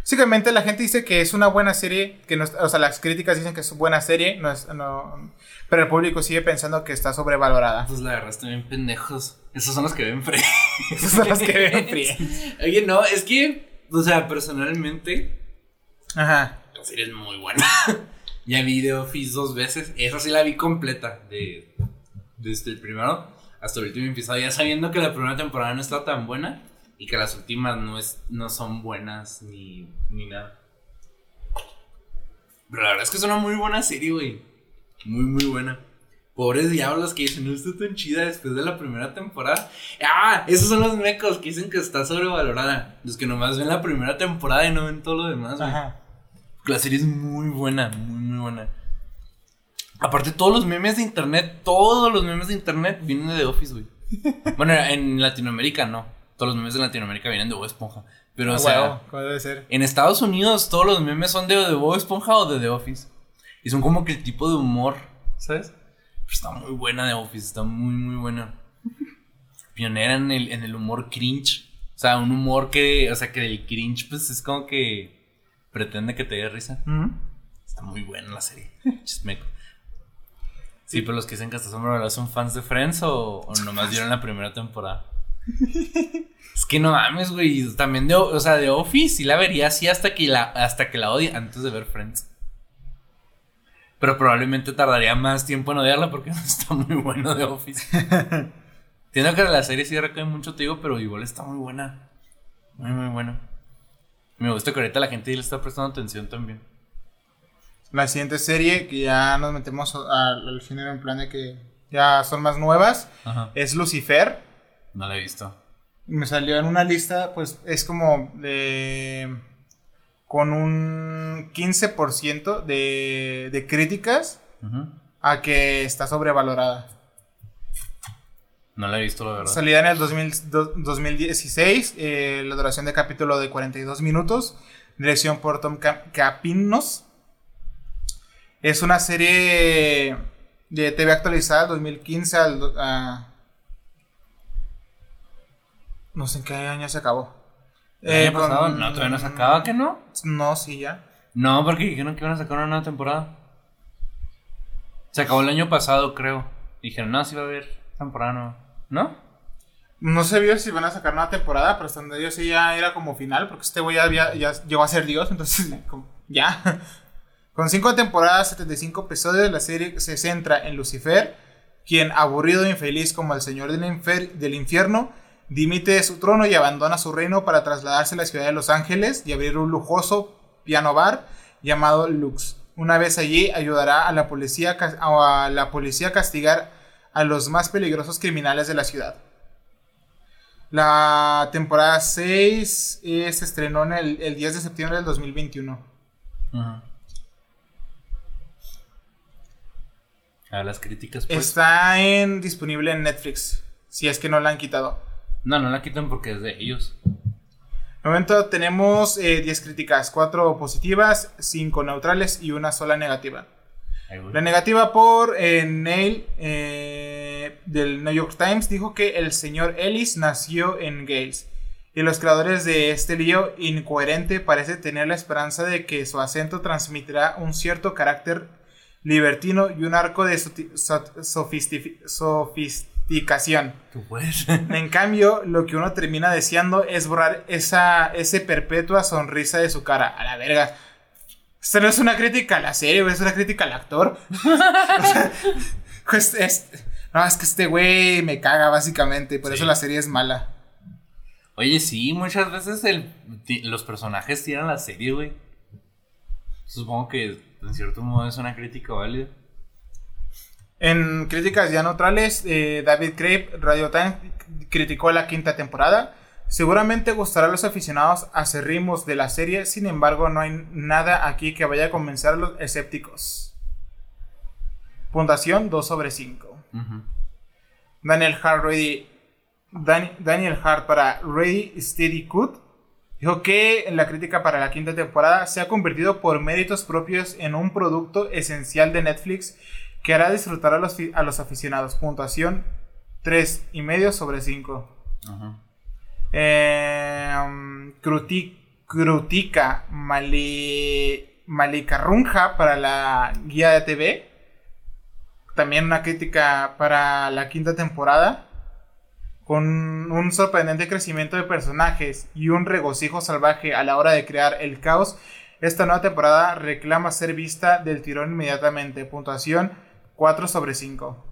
Básicamente la gente dice que es una buena serie, que no, o sea, las críticas dicen que es buena serie, no es, no, pero el público sigue pensando que está sobrevalorada. Pues la verdad están bien pendejos. Esos son los que ven Friends. Esos son los que ven Friends. Oye, no, es que, o sea, personalmente, Ajá. la serie es muy buena. ya vi The Office dos veces. Esa sí la vi completa. De, desde el primero hasta el último episodio. Ya sabiendo que la primera temporada no está tan buena. Y que las últimas no, es, no son buenas ni, ni nada. Pero la verdad es que es una muy buena serie, güey. Muy, muy buena. Pobres diablos que dicen, no está tan chida después de la primera temporada. Ah, esos son los mecos que dicen que está sobrevalorada. Los que nomás ven la primera temporada y no ven todo lo demás, güey. Ajá. La serie es muy buena, muy, muy buena. Aparte, todos los memes de internet, todos los memes de internet vienen de The Office, güey. bueno, en Latinoamérica no. Todos los memes de Latinoamérica vienen de Bob Esponja. Pero, o Ah, sea, ¿cómo debe ser? en Estados Unidos todos los memes son de, de Bob Esponja o de The Office. Y son como que el tipo de humor, ¿sabes? Pero está muy buena The Office, está muy, muy buena. Pionera en el, en el humor cringe. O sea, un humor que, o sea, que el cringe, pues es como que pretende que te dé risa. Está muy buena la serie. Chismeco. Sí, pero los que dicen que hasta son, son fans de Friends o, o nomás vieron la primera temporada. es que no mames, güey. También de, o sea, de Office sí la vería así hasta que la, hasta que la odie antes de ver Friends. Pero probablemente tardaría más tiempo en odiarla porque está muy bueno de Office. Entiendo que la serie sí recae mucho, te digo, pero igual está muy buena. Muy, muy buena. Me gusta que ahorita la gente le está prestando atención también. La siguiente serie, que ya nos metemos a- al final en plan de que ya son más nuevas, Ajá. es Lucifer. No la he visto. Me salió en una lista, pues es como de... con un 15% de, de críticas a que está sobrevalorada. No la he visto, la verdad. Salida en el 2000 do- 2016, eh, la duración de capítulo de 42 minutos, dirección por Tom Ca- Capinos. Es una serie de TV actualizada 2015 al... a- no sé en qué año se acabó. ¿El año Eh, con- pasado? No, todavía no se acaba, ¿que no? No, sí, ya. No, porque dijeron que iban a sacar una nueva temporada. Se acabó el año pasado, creo. Dijeron, no, sí va a haber temporada nueva. ¿No? No se vio si van a sacar nueva temporada, pero hasta donde yo sí ya era como final, porque este güey ya, ya llegó a ser Dios, entonces como, ya. Con cinco temporadas, 75 episodios, la serie se centra en Lucifer, quien, aburrido e infeliz como el señor del, del infierno, dimite de su trono y abandona su reino para trasladarse a la ciudad de Los Ángeles y abrir un lujoso piano bar llamado Lux. Una vez allí, ayudará a la policía, a la policía a castigar a los más peligrosos criminales de la ciudad. La temporada 6 eh, se estrenó en el, el 10 de septiembre del 2021. Ajá. A las críticas, pues. Está en, disponible en Netflix, si es que no la han quitado. No, no la quitan porque es de ellos. De momento tenemos eh, 10 críticas, 4 positivas, 5 neutrales y una sola negativa. La negativa por eh, Neil eh, del New York Times dijo que el señor Ellis nació en Gales. Y los creadores de este lío incoherente parece tener la esperanza de que su acento transmitirá un cierto carácter libertino y un arco de so- sofisticación. Tú puedes. En cambio, lo que uno termina deseando es borrar esa ese perpetua sonrisa de su cara. A la verga. Esto no es una crítica a la serie, es una crítica al actor. O sea, pues, es- no, es que este güey me caga, básicamente. Por Sí. eso la serie es mala. Oye, sí, muchas veces el, los personajes tiran la serie, güey. Supongo que en cierto modo es una crítica válida. En críticas ya neutrales, eh, David Craig, Radio Times, criticó la quinta temporada. Seguramente gustará a los aficionados acérrimos de la serie, sin embargo, no hay nada aquí que vaya a convencer a los escépticos. Puntuación 2 sobre 5. Ujú. Daniel Hart, Ready- Dan- Daniel Hart para Ready Steady Cut dijo que la crítica para la quinta temporada se ha convertido por méritos propios en un producto esencial de Netflix que hará disfrutar a los, a los aficionados. Puntuación 3,5 sobre 5. Ajá. Eh, Krutika Mali, Malikarunja para la guía de TV. También una crítica para la quinta temporada. Con un sorprendente crecimiento de personajes y un regocijo salvaje a la hora de crear el caos, esta nueva temporada reclama ser vista del tirón inmediatamente. Puntuación 4 sobre 5.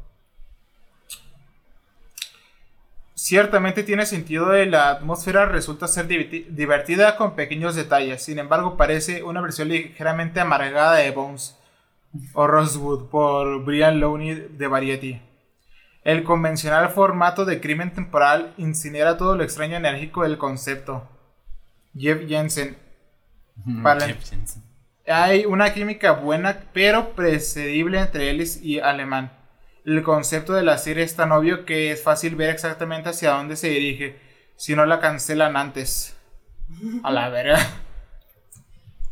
Ciertamente tiene sentido de la atmósfera resulta ser divertida con pequeños detalles, sin embargo parece una versión ligeramente amargada de Bones o Rosewood por Brian Lowney de Variety. El convencional formato de crimen temporal incinera todo lo extraño enérgico del concepto. Jeff Jensen. Jeff Jensen. Hay una química buena pero precedible entre Ellis y Alemán el concepto de la serie es tan obvio que es fácil ver exactamente hacia dónde se dirige. Si no la cancelan antes. A la verga.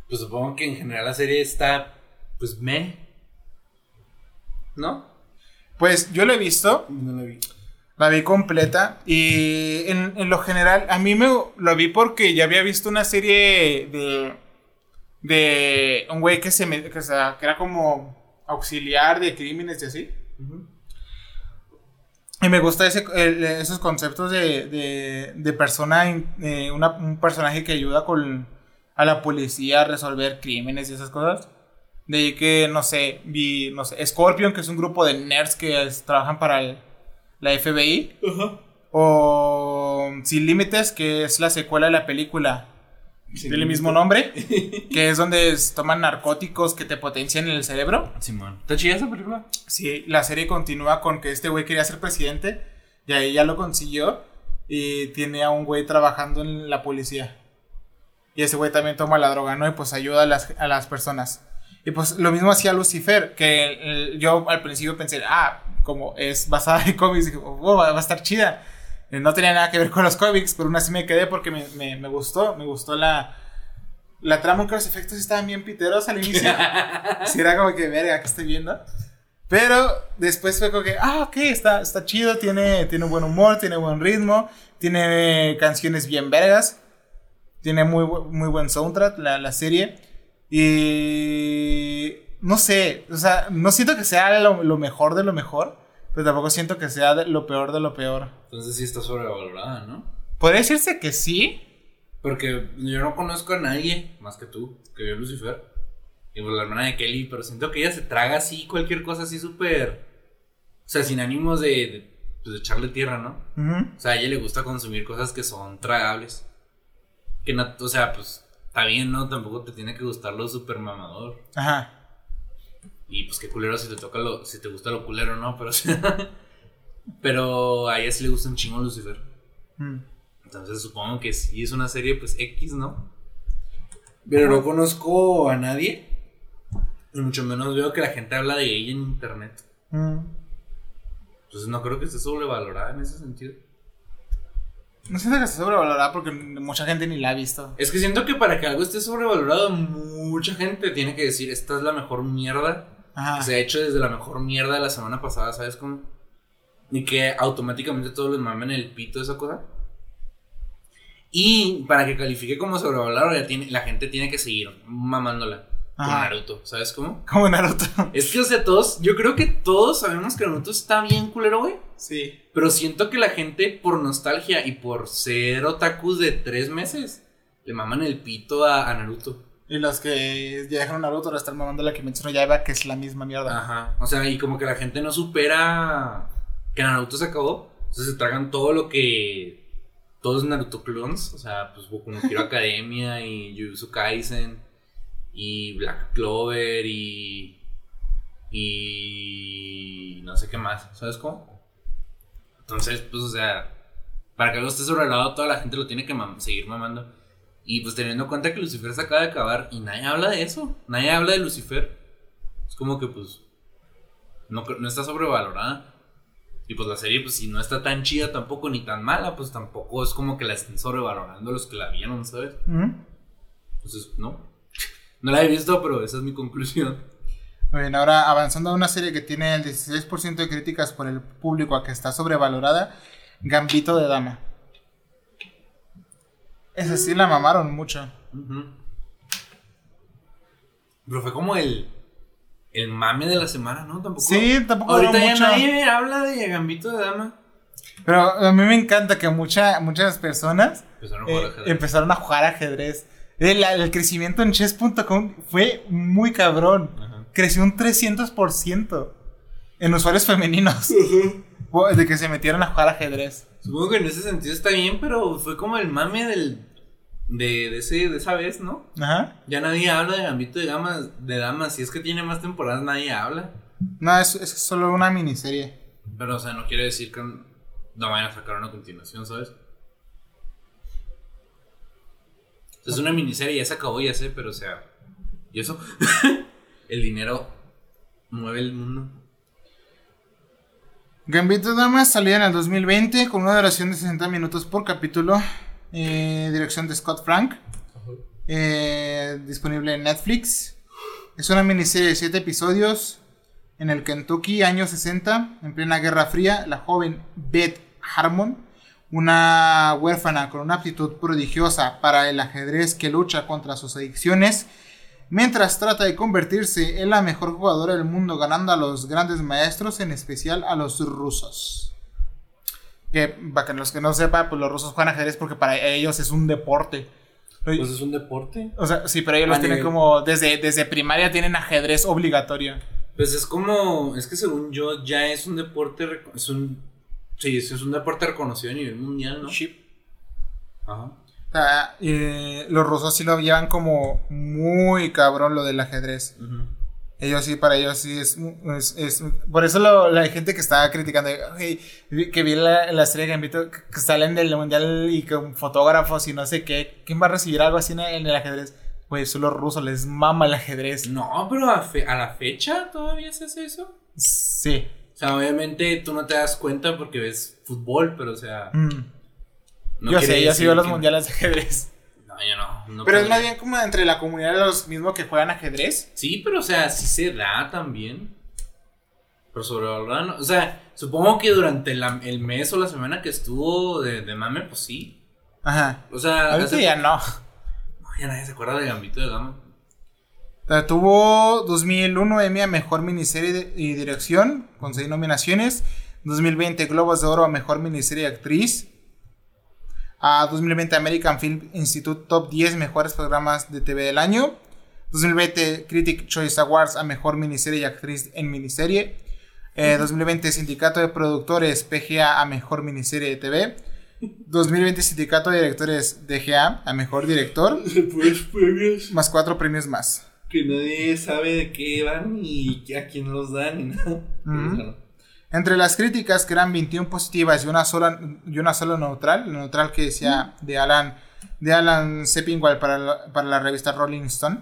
Pues supongo que en general la serie está. Pues me. ¿No? Pues yo la he visto. No la vi. La vi completa. Y en, lo general, a mí me lo vi porque ya había visto una serie de. De un güey que se me. Que, que era como auxiliar de crímenes y así. Y me gusta ese, esos conceptos de, de, persona, eh, un personaje que ayuda con, a la policía a resolver crímenes y esas cosas. De ahí que, no sé, vi, no sé, Scorpion, que es un grupo de nerds que trabajan para la FBI. O Sin Límites, que es la secuela de la película tiene el mismo nombre, que es donde toman narcóticos que te potencian el cerebro. Simón. ¿Está chida esa película? Sí, la serie continúa con que este güey quería ser presidente y ahí ya lo consiguió y tiene a un güey trabajando en la policía. Y ese güey también toma la droga, ¿no? Y pues ayuda a las, a las personas. Y pues lo mismo hacía Lucifer, que yo al principio pensé, ah, como es basada en cómics, dije, oh, va a estar chida. Eh, no tenía nada que ver con los cómics, pero aún así me quedé porque me, me, gustó, me gustó la, la trama, aunque los efectos estaban bien piteros al inicio. si era como que, verga, ¿qué estoy viendo? Pero después fue como que, ah, ok, está, está chido, tiene, tiene buen humor, tiene buen ritmo, tiene canciones bien vergas, tiene muy, muy buen soundtrack la, la serie. Y no sé, o sea, no siento que sea lo, lo mejor de lo mejor, pero tampoco siento que sea lo peor de lo peor. Entonces sí está sobrevalorada, ¿no? Podría decirse que sí. Porque yo no conozco a nadie más que tú que vio Lucifer. Y pues la hermana de Kelly, pero siento que ella se traga así cualquier cosa así súper. O sea, sin ánimos de, pues, echarle tierra, ¿no? O sea, a ella le gusta consumir cosas que son tragables. Que no, o sea, pues está bien, ¿no? Tampoco te tiene que gustar lo súper mamador. Ajá. Y pues qué culero si te toca lo, si te gusta lo culero, ¿no? Pero, pero a ella sí le gusta un chingo Lucifer. Mm. Entonces supongo que sí es una serie pues X, ¿no? Pero no conozco a nadie. Y mucho menos veo que la gente habla de ella en internet. Mm. Entonces no creo que esté sobrevalorada en ese sentido. No siento que esté sobrevalorada porque mucha gente ni la ha visto. Es que siento que para que algo esté sobrevalorado, mucha gente tiene que decir, esta es la mejor mierda se ha hecho desde la mejor mierda de la semana pasada, ¿sabes cómo? Ni que automáticamente todos les mamen el pito esa cosa. Y para que califique como sobrevalorado, la gente tiene que seguir mamándola. Como Naruto, ¿sabes cómo? Como Naruto. Es que, o sea, todos, yo creo que todos sabemos que Naruto está bien culero, güey. Sí. Pero siento que la gente, por nostalgia y por ser otakus de tres meses, le maman el pito a Naruto. Y los que ya dejaron Naruto ahora están mamando la que mencionó Yaiba, que es la misma mierda. Ajá. O sea, y como que la gente no supera que Naruto se acabó. Entonces se tragan todo lo que. Todos Naruto clones. O sea, pues Boku no Hero Academia y Jujutsu Kaisen. Y Black Clover y. Y. No sé qué más. ¿Sabes cómo? Entonces, pues, o sea. Para que algo esté sobrevalorado, toda la gente lo tiene que seguir mamando. Y pues teniendo en cuenta que Lucifer se acaba de acabar y nadie habla de eso, nadie habla de Lucifer. Es como que pues no, no está sobrevalorada. Y pues la serie, pues si no está tan chida tampoco ni tan mala, pues tampoco es como que la estén sobrevalorando los que la vieron, ¿sabes? Entonces, no. No la he visto, pero esa es mi conclusión. Bueno, ahora avanzando a una serie que tiene el 16% de críticas por el público a que está sobrevalorada, Gambito de Dama. Esa sí la mamaron mucho. Pero fue como el. El mame de la semana, ¿no? Tampoco. Sí, tampoco Ahorita ya mucho. nadie habla de Gambito de Dama. Pero a mí me encanta que mucha, muchas personas Empezaron a eh, jugar ajedrez. empezaron a jugar ajedrez. El, el crecimiento en chess.com fue muy cabrón. Ajá. Creció un 300% en usuarios femeninos. de que se metieron a jugar ajedrez. Supongo que en ese sentido está bien, pero fue como el mame del. De, de, ese, de esa vez, ¿no? Ajá. Ya nadie habla de Gambito de Damas. De damas. Si es que tiene más temporadas, nadie habla. No, es, es solo una miniserie. Pero, o sea, no quiere decir que no vayan a sacar una continuación, ¿sabes? Es una miniserie, ya se acabó, ya sé, pero, o sea. ¿Y eso? el dinero mueve el mundo. Gambito Damas salía en el 2020 con una duración de 60 minutos por capítulo. eh, dirección de Scott Frank. eh, disponible en Netflix. Es una miniserie de 7 episodios. En el Kentucky, años 60, en plena Guerra Fría, la joven Beth Harmon, una huérfana con una aptitud prodigiosa para el ajedrez que lucha contra sus adicciones, mientras trata de convertirse en la mejor jugadora del mundo, ganando a los grandes maestros, en especial a los rusos. Que para que los que no sepan, pues los rusos juegan ajedrez porque para ellos es un deporte. Pues es un deporte. O sea, sí, pero ellos los tienen como desde, desde primaria tienen ajedrez obligatorio. Pues es como. Es que según yo, ya es un deporte. Es un. Sí, es es un deporte reconocido a nivel mundial, ¿no? Ajá. O sea, eh, los rusos sí lo llevan como muy cabrón lo del ajedrez. Ellos sí, para ellos sí es... es- es- por eso lo- la gente que está criticando, "Ay, vi- que vi la, la serie de Gambito, que que salen del mundial y con fotógrafos y no sé qué, ¿quién va a recibir algo así en el, en el ajedrez? Pues son los rusos, les mama el ajedrez. No, pero a, fe- a la fecha todavía se hace eso. Sí. O sea, obviamente tú no te das cuenta porque ves fútbol, pero o sea. Mm. No yo sé, yo sigo los mundiales de ajedrez. No, yo no. no Pero es más bien como entre la comunidad de los mismos que juegan ajedrez. Sí, pero o sea, sí se da también. Pero sobrevalorado, ¿no? O sea, supongo que durante la- el mes o la semana que estuvo de, de mame, pues sí. Ajá. O sea, Ahorita ya no. No, ya nadie se acuerda de Gambito de Dama. O sea, tuvo 2001 Emmy a Mejor Miniserie de- y Dirección, con seis nominaciones. 2020 Globos de Oro a Mejor Miniserie y Actriz. A 2020 American Film Institute Top 10 Mejores Programas de TV del Año. 2020 Critic Choice Awards a Mejor Miniserie y Actriz en Miniserie. Eh, 2020 Sindicato de Productores PGA a Mejor Miniserie de TV. 2020 Sindicato de Directores DGA a Mejor Director. Pues premios Más cuatro premios más. que nadie sabe de qué van y a quién los dan y nada. Ujú. Entre las críticas, que eran 21 positivas y una sola, y una sola neutral, la neutral que decía de Alan, de Alan Sepinwall para la, para la revista Rolling Stone.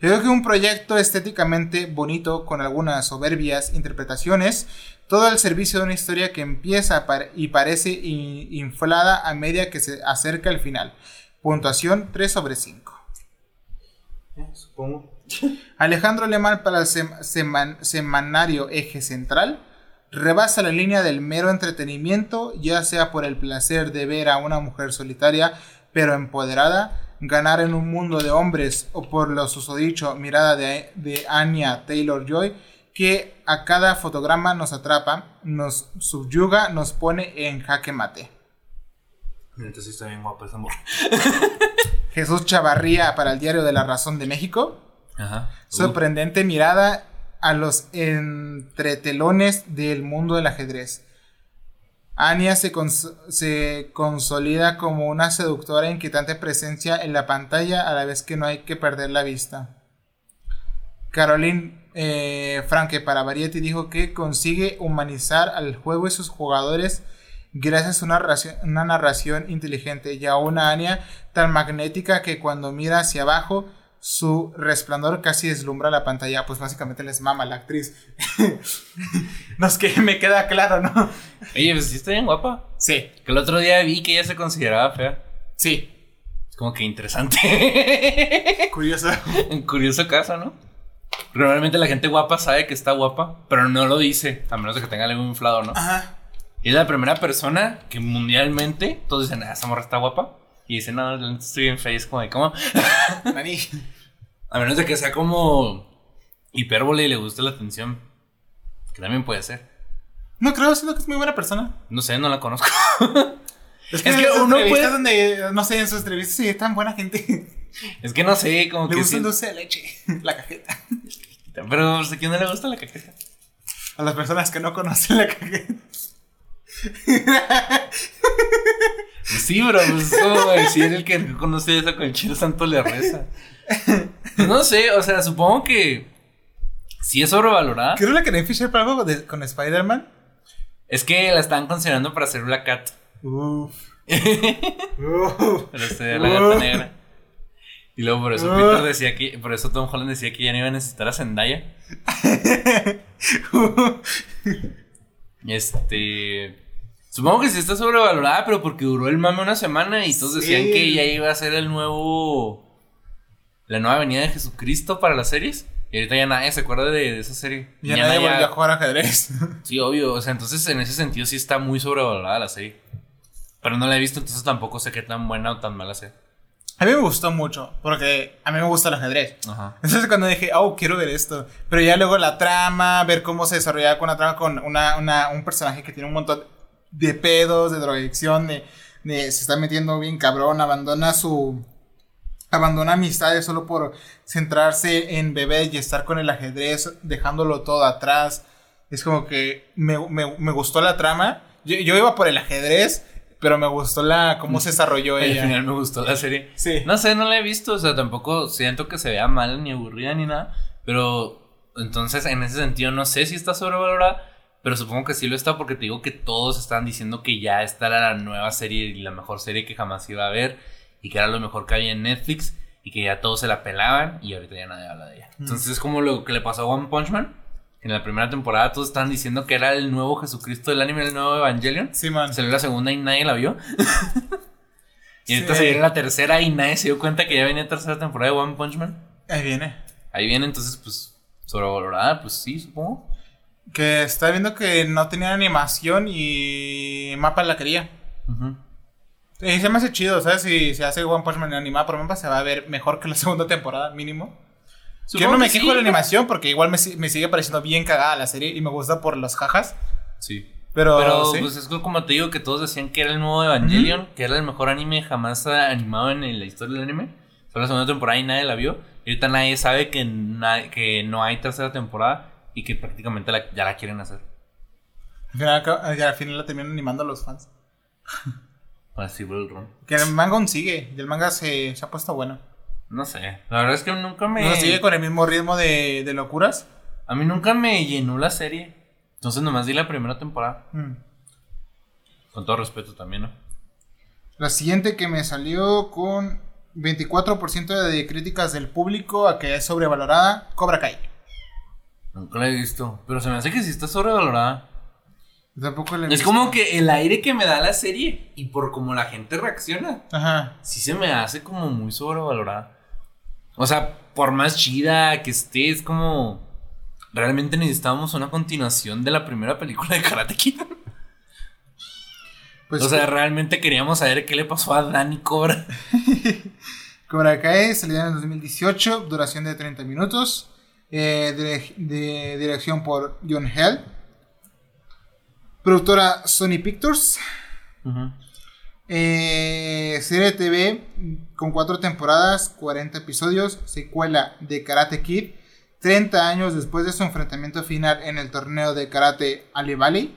Creo que un proyecto estéticamente bonito, con algunas soberbias interpretaciones, todo al servicio de una historia que empieza y parece inflada a medida que se acerca al final. Puntuación 3 sobre 5. Eh, Supongo. Alejandro Alemán para el sem- seman- semanario Eje Central rebasa la línea del mero entretenimiento, ya sea por el placer de ver a una mujer solitaria pero empoderada ganar en un mundo de hombres o por lo susodicho mirada de, de Anya Taylor Joy que a cada fotograma nos atrapa, nos subyuga, nos pone en jaque mate. Sí está bien guapa esa mujer. Jesús Chavarría para el Diario de la Razón de México. Ajá. Sorprendente mirada a los entretelones del mundo del ajedrez. Anya se, cons- se consolida como una seductora e inquietante presencia en la pantalla a la vez que no hay que perder la vista. Caroline eh, Franke para Variety dijo que consigue humanizar al juego y sus jugadores gracias a una, una narración inteligente y a una Anya tan magnética que cuando mira hacia abajo su resplandor casi deslumbra la pantalla. Pues básicamente les mama la actriz. no es que me queda claro, ¿no? Oye, pues sí está bien guapa. Sí, Que el otro día vi que ella se consideraba fea. sí. Es como que interesante. Curioso. Un curioso caso, ¿no? Normalmente la gente guapa sabe que está guapa, pero no lo dice, a menos de que tenga algo inflado, ¿no? Ajá. Y es la primera persona que mundialmente todos dicen, ah, esa morra está guapa. Y dice, no, estoy bien feliz, como de, ¿cómo? A menos de que sea como hipérbole y le guste la atención. Que también puede ser. No creo, siento que es muy buena persona. No sé, no la conozco. Es que, es que uno puede... donde, no sé, en sus entrevistas sí, es tan buena gente. Es que no sé, como le que. Le gusta el dulce de leche, la cajeta. Pero, ¿a quién no le gusta la cajeta? A las personas que no conocen la cajeta. Sí, bro, pues es como decir el que no conoce eso con el chile santo le reza. Pues no sé, o sea, supongo que sí es sobrevalorada. ¿Qué es la que Ray Fisher para algo con Spider-Man? Es que la están considerando para hacer Black Cat. Uff. Pero se la gata negra. Y luego por eso Peter decía que, por eso Tom Holland decía que ya no iba a necesitar a Zendaya. este. Supongo que sí está sobrevalorada, pero porque duró el mame una semana y todos decían que ya iba a ser el nuevo. La nueva venida de Jesucristo para las series. Y ahorita ya nadie se acuerda de, esa serie. Ya, nadie volvió a jugar ajedrez. Sí, obvio. O sea, entonces en ese sentido sí está muy sobrevalorada la serie. Pero no la he visto, entonces tampoco sé qué tan buena o tan mala sea. A mí me gustó mucho, porque a mí me gusta el ajedrez. Ajá. Entonces cuando dije, oh, quiero ver esto. Pero ya luego la trama, ver cómo se desarrolla con la trama con una, una, un personaje que tiene un montón de pedos, de drogadicción, de, de, se está metiendo bien cabrón, abandona su... Abandona amistades solo por centrarse en beber y estar con el ajedrez, dejándolo todo atrás. Es como que me, me, me gustó la trama. Yo, yo iba por el ajedrez, pero me gustó la cómo se desarrolló ella. Al final me gustó la serie. Sí. No sé, no la he visto, o sea, tampoco siento que se vea mal ni aburrida ni nada, pero entonces en ese sentido no sé si está sobrevalorada, pero supongo que sí lo está porque te digo que todos están diciendo que ya esta era la nueva serie y la mejor serie que jamás iba a ver y que era lo mejor que había en Netflix y que ya todos se la pelaban y ahorita ya nadie habla de ella. Entonces es como lo que le pasó a One Punch Man. En la primera temporada todos estaban diciendo que era el nuevo Jesucristo del anime, el nuevo Evangelion. Sí, man. Salió la segunda y nadie la vio. y ahorita viene la tercera y nadie se dio cuenta que ya venía tercera temporada de One Punch Man. Ahí viene. Ahí viene, entonces, pues, sobrevalorada, pues sí, supongo. Que está viendo que no tenía animación y mapa la quería. Y se me hace chido, ¿sabes? Si se hace One Punch Man animada por mapa, se va a ver mejor que la segunda temporada, mínimo. Yo no me quejo de la animación porque igual me, me, sigue pareciendo bien cagada la serie y me gusta por los jajas. Sí. Pero, Pero ¿sí? pues es como te digo que todos decían que era el nuevo Evangelion, que era el mejor anime jamás animado en la historia del anime. Fue la segunda temporada y nadie la vio. Y ahorita nadie sabe que, na que no hay tercera temporada y que prácticamente la, ya la quieren hacer. Al final, al final la terminan animando a los fans. Así el ron. Que el manga aún sigue. Y el manga se, se ha puesto bueno. No sé. La verdad es que nunca me. ¿No sigue con el mismo ritmo de, de locuras? A mí nunca me llenó la serie. Entonces nomás di la primera temporada. Mm. Con todo respeto también, ¿no? La siguiente que me salió con 24% de críticas del público a que es sobrevalorada, Cobra Kai. Nunca la he visto. Pero se me hace que sí está sobrevalorada. Tampoco la he Es visto. como que el aire que me da la serie y por cómo la gente reacciona, Ajá. sí se me hace como muy sobrevalorada. O sea, por más chida que esté, es como. Realmente necesitábamos una continuación de la primera película de Karate Kid. Pues o sea, realmente queríamos saber qué le pasó a Danny Cobra. Cobra Kai salió en el 2018, duración de 30 minutos. Eh, de, de dirección por John Hell. Productora Sony Pictures. Eh, serie TV con 4 temporadas, 40 episodios, secuela de Karate Kid, 30 años después de su enfrentamiento final en el torneo de karate Ali Valley.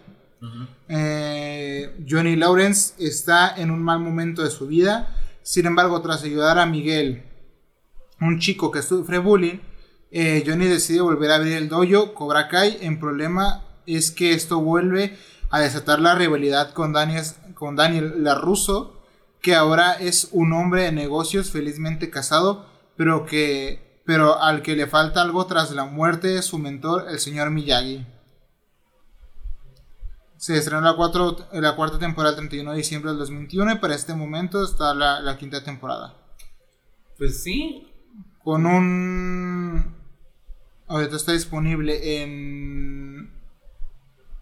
Eh, Johnny Lawrence está en un mal momento de su vida, sin embargo, tras ayudar a Miguel, un chico que sufre bullying, eh, Johnny decide volver a abrir el dojo Cobra Kai. El problema es que esto vuelve a desatar la rivalidad con Daniel, con Daniel LaRusso, que ahora es un hombre de negocios felizmente casado, pero que pero al que le falta algo tras la muerte de su mentor, el señor Miyagi. Se estrenó la, cuatro, la cuarta temporada el 31 de diciembre del 2021 y para este momento está la, la quinta temporada. Pues sí. Con un... Ahorita está disponible en...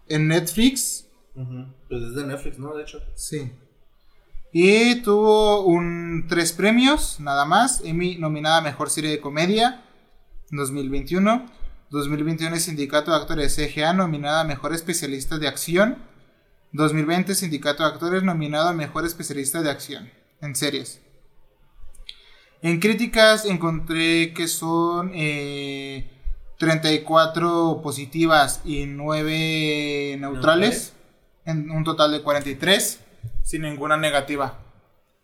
En Netflix. Pues es de Netflix, ¿no? De hecho. Sí. Y tuvo un tres premios, nada más. Emmy nominada a Mejor Serie de Comedia 2021. 2021 Sindicato de Actores CGA nominada a Mejor Especialista de Acción. 2020 Sindicato de Actores nominado a Mejor Especialista de Acción en series. En críticas encontré que son 34 eh, positivas y 9 neutrales. En un total de 43 sin ninguna negativa.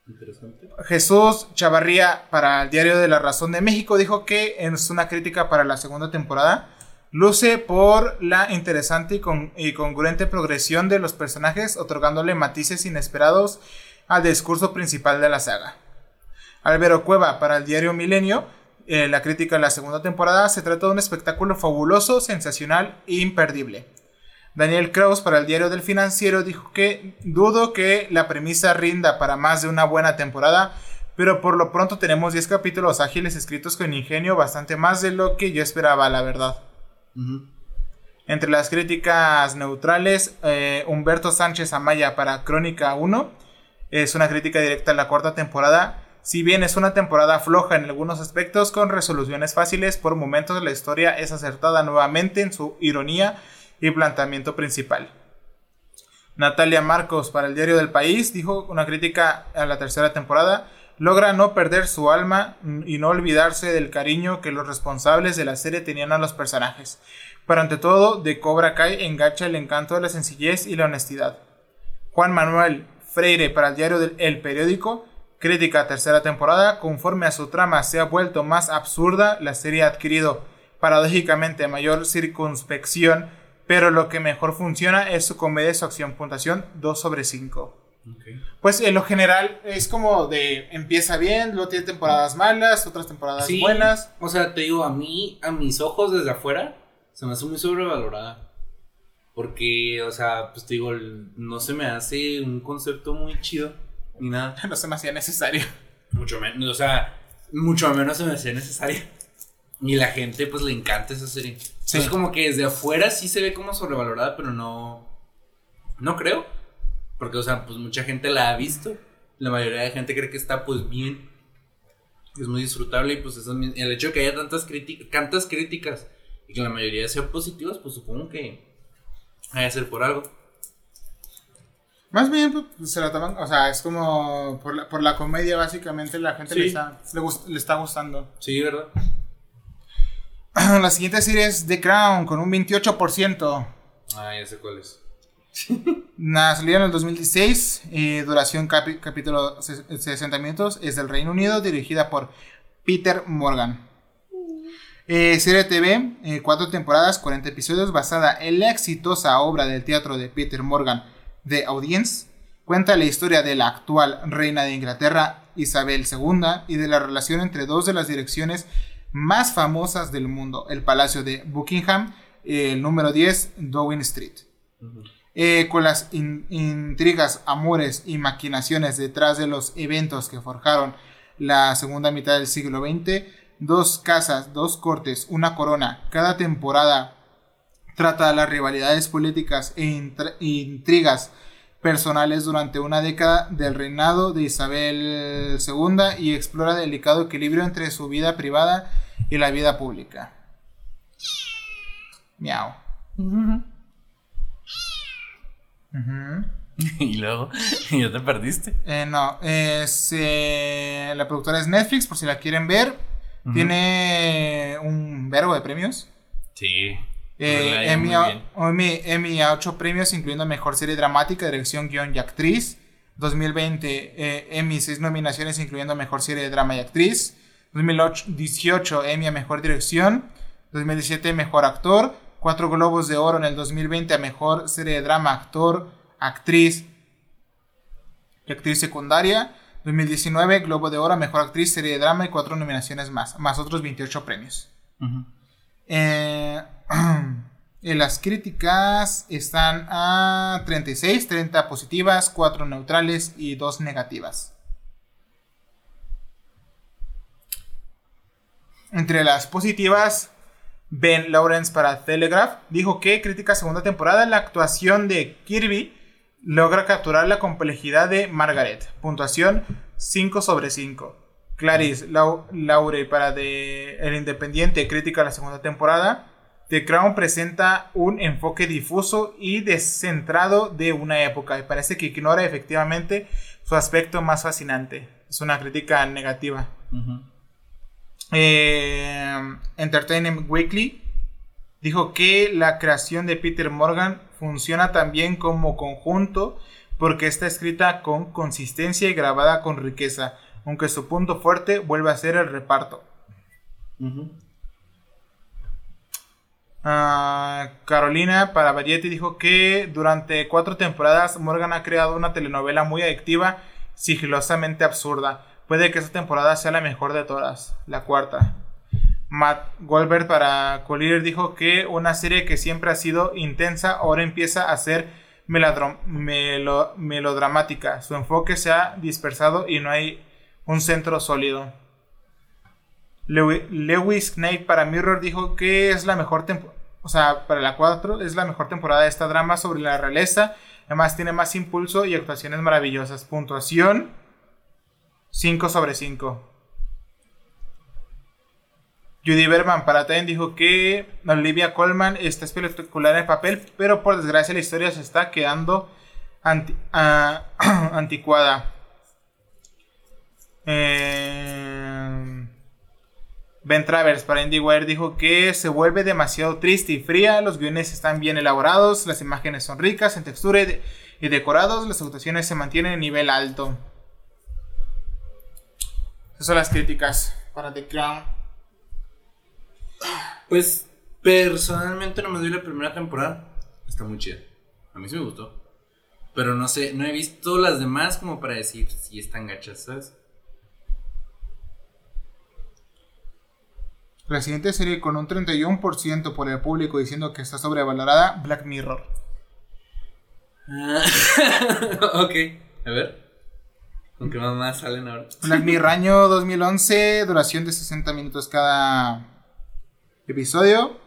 Interesante. Jesús Chavarría para el Diario de la Razón de México dijo que es una crítica para la segunda temporada. Luce por la interesante y, congruente progresión de los personajes, otorgándole matices inesperados al discurso principal de la saga. Álvaro Cueva para el diario Milenio, eh, la crítica de la segunda temporada, se trata de un espectáculo fabuloso, sensacional e imperdible. Daniel Kraus para el diario del financiero dijo que dudo que la premisa rinda para más de una buena temporada, pero por lo pronto tenemos 10 capítulos ágiles escritos con ingenio bastante más de lo que yo esperaba, la verdad. Entre las críticas neutrales, eh, Humberto Sánchez Amaya para Crónica 1 es una crítica directa a la cuarta temporada. Si bien es una temporada floja en algunos aspectos, con resoluciones fáciles, por momentos la historia es acertada nuevamente en su ironía y planteamiento principal. Natalia Marcos para el Diario del País dijo una crítica a la tercera temporada, logra no perder su alma y no olvidarse del cariño que los responsables de la serie tenían a los personajes. Pero ante todo, de Cobra Kai engancha el encanto de la sencillez y la honestidad. Juan Manuel Freire para el diario del El Periódico, crítica tercera temporada, conforme a su trama se ha vuelto más absurda, la serie ha adquirido paradójicamente mayor circunspección pero lo que mejor funciona es su comedia y su acción. Puntuación 2 sobre 5. Pues en lo general es como de empieza bien, luego tiene temporadas malas, otras temporadas buenas. O sea, te digo, a mí, a mis ojos desde afuera, se me hace muy sobrevalorada. Porque, o sea, pues te digo, no se me hace un concepto muy chido ni nada. No se me hacía necesario. Mucho menos, o sea, mucho menos se me hacía necesario. Y la gente, pues le encanta esa serie. Es como que desde afuera sí se ve como sobrevalorada, pero no. No creo. Porque, o sea, pues mucha gente la ha visto. La mayoría de gente cree que está, pues bien. Es muy disfrutable y, pues, eso, el hecho de que haya tantas, tantas críticas y que la mayoría sean positivas, pues supongo que. Hay que ser por algo. Más bien, pues, se la toman, o sea, es como por la, por la comedia, básicamente, la gente le, está, le, le, está gustando. Sí, ¿verdad? La siguiente serie es The Crown con un 28%. Ah, ya sé cuál es. Salió en el 2016, eh, duración capítulo 60 minutos, es del Reino Unido, dirigida por Peter Morgan. Eh, serie TV, eh, cuatro temporadas, 40 episodios, basada en la exitosa obra del teatro de Peter Morgan, The Audience. Cuenta la historia de la actual reina de Inglaterra, Isabel II, y de la relación entre dos de las direcciones más famosas del mundo, el Palacio de Buckingham, el número 10, Downing Street. Eh, con las intrigas, amores y maquinaciones detrás de los eventos que forjaron la segunda mitad del siglo XX, dos casas, dos cortes, una corona, cada temporada trata las rivalidades políticas e intrigas personales durante una década del reinado de Isabel II y explora el delicado equilibrio entre su vida privada y la vida pública. Miau. y luego, ¿ya te perdiste? Eh, no, es, eh, la productora es Netflix, por si la quieren ver. Tiene un verbo de premios. Sí. Eh, Emmy, a, 8 premios, incluyendo Mejor Serie Dramática, Dirección, Guión y Actriz. 2020, eh, Emmy 6 nominaciones, incluyendo Mejor Serie de Drama y Actriz. 2018, Emmy a Mejor Dirección. 2017, Mejor Actor. 4 Globos de Oro en el 2020 a Mejor Serie de Drama, Actor, Actriz y Actriz Secundaria. 2019, Globo de Oro a Mejor Actriz, Serie de Drama y 4 nominaciones más, más otros 28 premios. eh, las críticas están a 36, 30 positivas, 4 neutrales y 2 negativas. Entre las positivas, Ben Lawrence para Telegraph dijo que critica segunda temporada la actuación de Kirby logra capturar la complejidad de Margaret. Puntuación 5 sobre 5. Clarice Laure para El Independiente crítica la segunda temporada. The Crown presenta un enfoque difuso y descentrado de una época y parece que ignora efectivamente su aspecto más fascinante. Es una crítica negativa. Eh, Entertainment Weekly dijo que la creación de Peter Morgan funciona también como conjunto porque está escrita con consistencia y grabada con riqueza, aunque su punto fuerte vuelve a ser el reparto. Ah, Carolina para Variety dijo que durante cuatro temporadas Morgan ha creado una telenovela muy adictiva, sigilosamente absurda. Puede que esta temporada sea la mejor de todas, la cuarta. Matt Goldberg para Collier dijo que una serie que siempre ha sido intensa ahora empieza a ser melodramática. Su enfoque se ha dispersado y no hay un centro sólido. Lewis Knight para Mirror dijo que es la mejor temporada, o sea, para la 4 es la mejor temporada de esta drama sobre la realeza. Además tiene más impulso y actuaciones maravillosas. Puntuación 5 sobre 5. Judy Berman para Time dijo que Olivia Colman está espectacular en el papel, pero por desgracia la historia se está quedando ah, anticuada. Eh, ben Travers para IndieWire dijo que se vuelve demasiado triste y fría, los guiones están bien elaborados, las imágenes son ricas en textura y, decorados, las actuaciones se mantienen en nivel alto. Esas son las críticas para The Crown. Pues personalmente no me doy la primera temporada. Está muy chida. A mí sí me gustó. Pero no sé, no he visto las demás como para decir si están gachas. La siguiente serie con un 31% por el público diciendo que está sobrevalorada, Black Mirror. Ah, ok, a ver. ¿Con qué más salen ahora? Black Mirror año 2011, duración de 60 minutos cada episodio.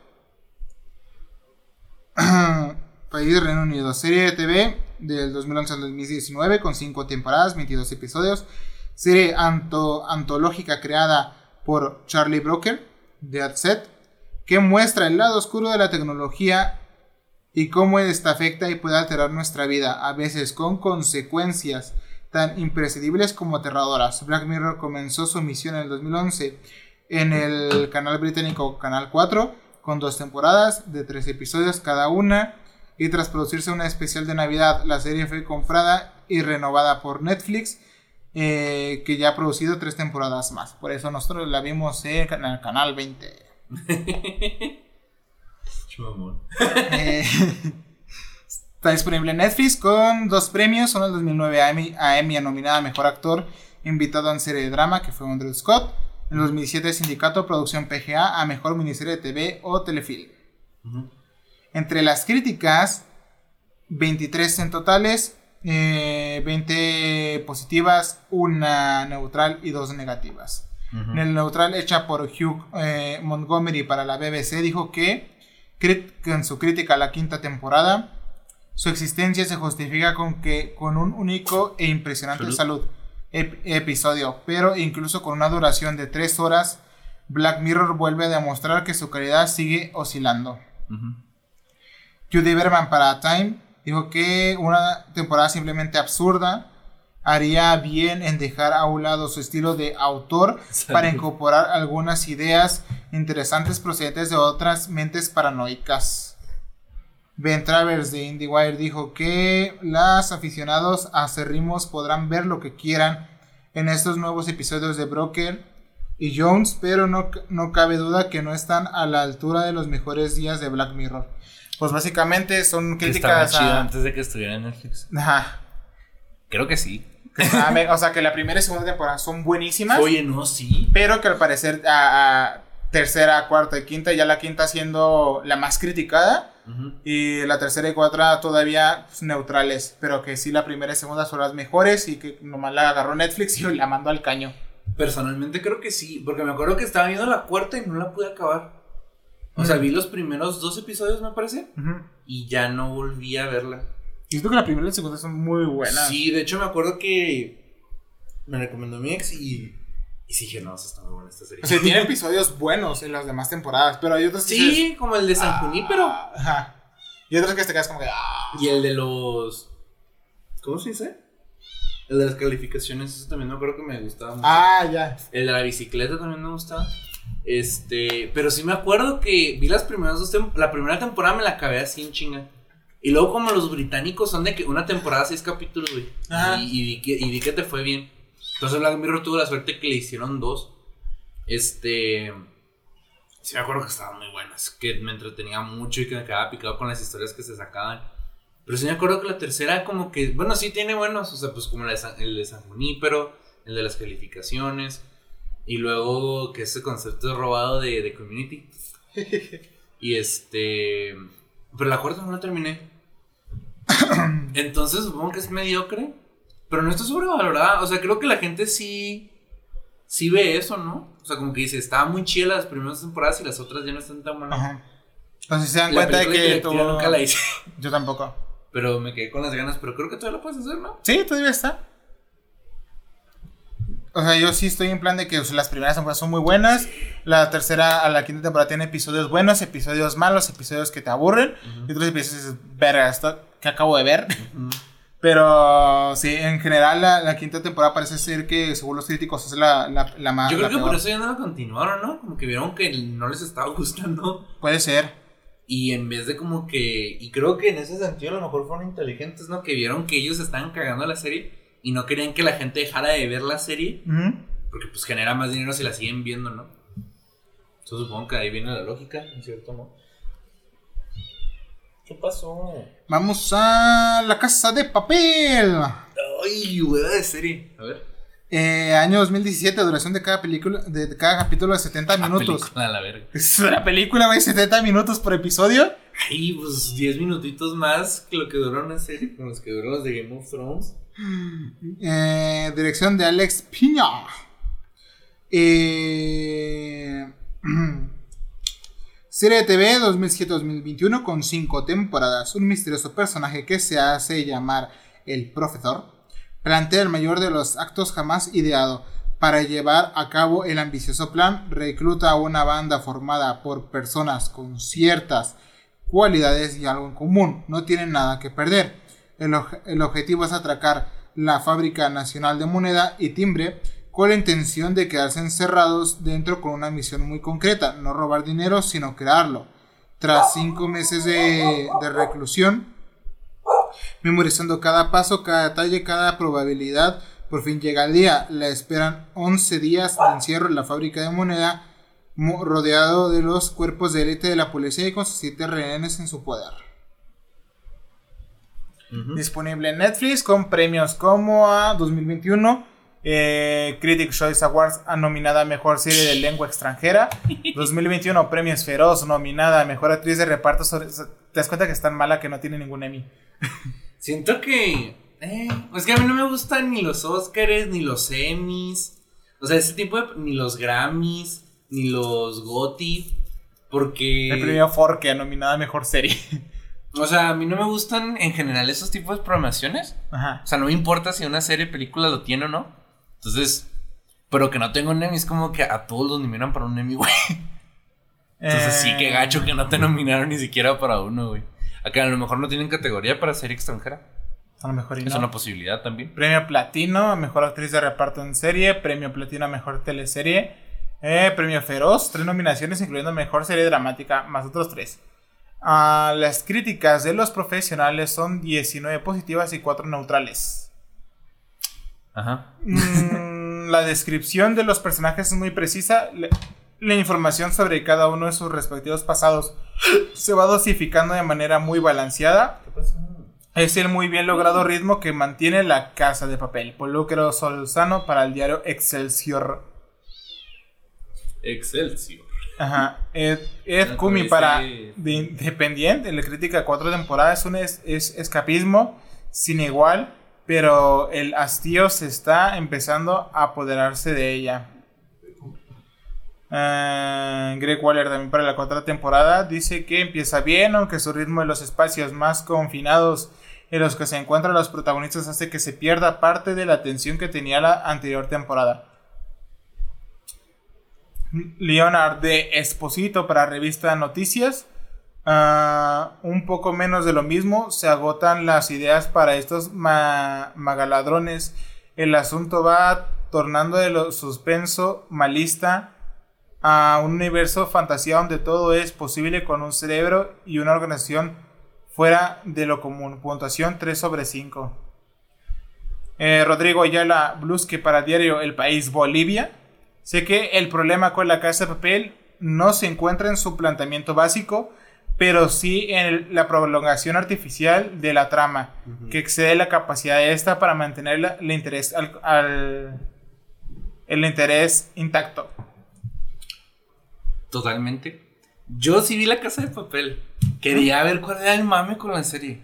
País Reino Unido. Serie de TV del 2011 al 2019 con 5 temporadas, 22 episodios. Serie antológica creada por Charlie Broker de AdSet que muestra el lado oscuro de la tecnología y cómo esta afecta y puede alterar nuestra vida, a veces con consecuencias tan imprescindibles como aterradoras. Black Mirror comenzó su misión en el 2011 en el canal británico Canal 4 con dos temporadas de tres episodios cada una y tras producirse una especial de Navidad la serie fue comprada y renovada por Netflix eh, que ya ha producido tres temporadas más. Por eso nosotros la vimos en el canal 20 eh, está disponible en Netflix con dos premios. Son el 2009 a Emmy, a Emmy nominada a Mejor Actor invitado en serie de drama que fue Andrew Scott. En 2007, Sindicato Producción PGA a Mejor Miniserie de TV o Telefilm. Entre las críticas, 23 en totales, 20 eh, positivas, una neutral y dos negativas. En el neutral hecha por Hugh eh, Montgomery para la BBC dijo que en su crítica a la quinta temporada, su existencia se justifica con que con un único e impresionante salud episodio, pero incluso con una duración de 3 horas, Black Mirror vuelve a demostrar que su calidad sigue oscilando. Judy Berman para Time dijo que una temporada simplemente absurda haría bien en dejar a un lado su estilo de autor para incorporar algunas ideas interesantes procedentes de otras mentes paranoicas. Ben Travers de IndieWire dijo que los aficionados acérrimos podrán ver lo que quieran en estos nuevos episodios de Broker y Jones, pero no, no cabe duda que no están a la altura de los mejores días de Black Mirror. Pues básicamente son críticas a... antes de que estuviera en Netflix. Ajá. Creo que sí. o sea, que la primera y segunda temporada son buenísimas. Oye, no, sí. Pero que al parecer a tercera, cuarta y quinta, ya la quinta siendo la más criticada. Y la tercera y cuarta todavía pues, neutrales. Pero que sí, la primera y segunda son las mejores. Y que nomás la agarró Netflix y la mandó al caño. Personalmente creo que sí. Porque me acuerdo que estaba viendo la cuarta y no la pude acabar. O sea, vi los primeros dos episodios, me parece. Y ya no volví a verla. Y creo que la primera y la segunda son muy buenas. Sí, de hecho me acuerdo que me recomendó mi ex y, y sí dije, no, está muy buena esta serie. O sea, tiene episodios buenos en las demás temporadas, pero hay otros que Sí, dices, como el de San Junípero. ah, Ajá. Y otros que te quedas como que. ah. Y el de los. ¿Cómo se dice? El de las calificaciones, ese también me acuerdo que me gustaba mucho. Ah, ya. El de la bicicleta también me gustaba. Este, pero sí me acuerdo que vi las primeras dos la primera temporada me la acabé así en chinga. Y luego como los británicos son de que una temporada seis capítulos, güey. Ajá. Y, y, vi que, y vi que te fue bien. Entonces Black Mirror tuvo la suerte que le hicieron dos. Este, sí me acuerdo que estaban muy buenas, que me entretenía mucho y que me quedaba picado con las historias que se sacaban. Pero sí me acuerdo que la tercera como que, bueno, sí tiene buenos, o sea, pues como la de San- el de San Junípero, el de las calificaciones. Y luego que ese concepto es robado de, de Community. y este. Pero la cuarta no la terminé. Entonces supongo que es mediocre. Pero no está sobrevalorada. O sea, creo que la gente sí. Sí ve eso, ¿no? O sea, como que dice, estaba muy chida las primeras temporadas y las otras ya no están tan buenas. Ajá. Entonces se dan La cuenta de que tuvo- nunca la hice. Yo tampoco. Pero me quedé con las ganas. Pero creo que todavía lo puedes hacer, ¿no? Sí, todavía está. O sea, yo sí estoy en plan de que las primeras temporadas son muy buenas. La tercera a la quinta temporada tiene episodios buenos, episodios malos, episodios que te aburren. Y otros episodios verga, esto que acabo de ver. Pero sí, en general la, la quinta temporada parece ser que, según los críticos, es la, la, la más. Yo creo que por eso ya no la continuaron, ¿no? Como que vieron que no les estaba gustando. Puede ser. Y en vez de como que. Y creo que en ese sentido a lo mejor fueron inteligentes, ¿no? Que vieron que ellos estaban cagando la serie y no querían que la gente dejara de ver la serie. Porque pues genera más dinero si la siguen viendo, ¿no? Yo supongo que ahí viene la lógica, en cierto modo. ¿Qué pasó? Vamos a la casa de papel. Ay, hueá de serie. A ver. Eh, año 2017, duración de cada película, de cada capítulo de 70 minutos. Película la verga. Es una película, güey, 70 minutos por episodio. Ay, pues 10 minutitos más que lo que duró una serie, con los que duró las de Game of Thrones. Eh, dirección de Alex Piña. Eh, serie de TV 2007-2021 con 5 temporadas. Un misterioso personaje que se hace llamar el profesor plantea el mayor de los actos jamás ideado. Para llevar a cabo el ambicioso plan, recluta a una banda formada por personas con ciertas cualidades y algo en común. No tienen nada que perder. El, objetivo es atracar la Fábrica Nacional de Moneda y Timbre con la intención de quedarse encerrados dentro con una misión muy concreta, no robar dinero, sino crearlo. Tras cinco meses de, reclusión, memorizando cada paso, cada detalle, cada probabilidad, por fin llega el día. La esperan 11 días de encierro en la fábrica de moneda, mo- rodeado de los cuerpos de élite de la policía y con sus siete rehenes en su poder. Disponible en Netflix con premios como a 2021. eh, Critics Choice Awards a nominada a Mejor Serie de Lengua Extranjera. 2021 Premios Feroz nominada a Mejor Actriz de Reparto. sobre- te das cuenta que es tan mala que no tiene ningún Emmy. Siento que. Eh, es que a mí no me gustan ni los Oscars, ni los Emmys. O sea, ese tipo de. Ni los Grammys, ni los Gotti. Porque. El premio Forque nominada a Mejor Serie. O sea, a mí no me gustan en general esos tipos de programaciones. Ajá. O sea, no me importa si una serie, película lo tiene o no. Entonces. Pero que no tengo un Emmy es como que a todos los nominan para un Emmy, güey. Entonces sí, que gacho que no te nominaron ni siquiera para uno, güey. Acá a lo mejor no tienen categoría para serie extranjera. A lo mejor y Es no. una posibilidad también. Premio Platino a Mejor Actriz de Reparto en Serie. Premio Platino a Mejor Teleserie. eh, premio Feroz. Tres nominaciones, incluyendo Mejor Serie Dramática, más otros tres. Ah, las críticas de los profesionales son 19 positivas y 4 neutrales. Ajá. Mm, la descripción de los personajes es muy precisa. Le- La información sobre cada uno de sus respectivos pasados se va dosificando de manera muy balanceada. Es el muy bien logrado ritmo que mantiene la casa de papel. Polúcro Solzano para el diario Excelsior. Excelsior. Ajá. Ed, Ed Kumi para de Independiente, la crítica de cuatro temporadas, es un es, es escapismo sin igual, pero el hastío se está empezando a apoderarse de ella. Ah, Greg Waller también para la cuarta temporada dice que empieza bien, aunque su ritmo de los espacios más confinados en los que se encuentran los protagonistas hace que se pierda parte de la atención que tenía la anterior temporada. Leonard de Esposito para revista Noticias. Ah, un poco menos de lo mismo, se agotan las ideas para estos magaladrones. El asunto va tornando de lo suspenso, malista, a un universo fantasía donde todo es posible con un cerebro y una organización fuera de lo común. Puntuación 3 sobre 5. Eh, Rodrigo Ayala Blusque para diario El País Bolivia. Sé que el problema con la casa de papel no se encuentra en su planteamiento básico, pero sí en la prolongación artificial de la trama, que excede la capacidad de esta para mantener el interés al, el interés intacto. Totalmente. Yo sí vi la casa de papel. Quería ver cuál era el mame con la serie.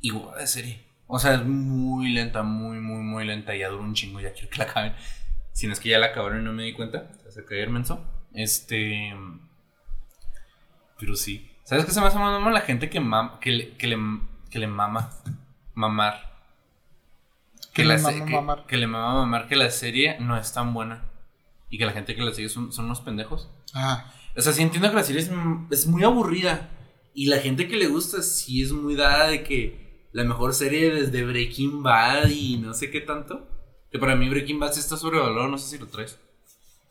Y de serie. O sea, es muy lenta, muy, muy, muy lenta. Ya dura un chingo, ya quiero que la acaben. Si no es que ya la acabaron y no me di cuenta. Se caer menso. Este. Pero sí. ¿Sabes qué se me hace más la gente que, que, le, que, le, que le mama mamar? Que, le mama mamar? que le mama mamar que la serie no es tan buena. Y que la gente que la sigue son, son unos pendejos. Ah. O sea, sí entiendo que la serie es, es muy aburrida. Y la gente que le gusta sí es muy dada de que la mejor serie desde Breaking Bad y no sé qué tanto. Que para mí Breaking Bad sí está sobrevalorado, no sé si lo traes.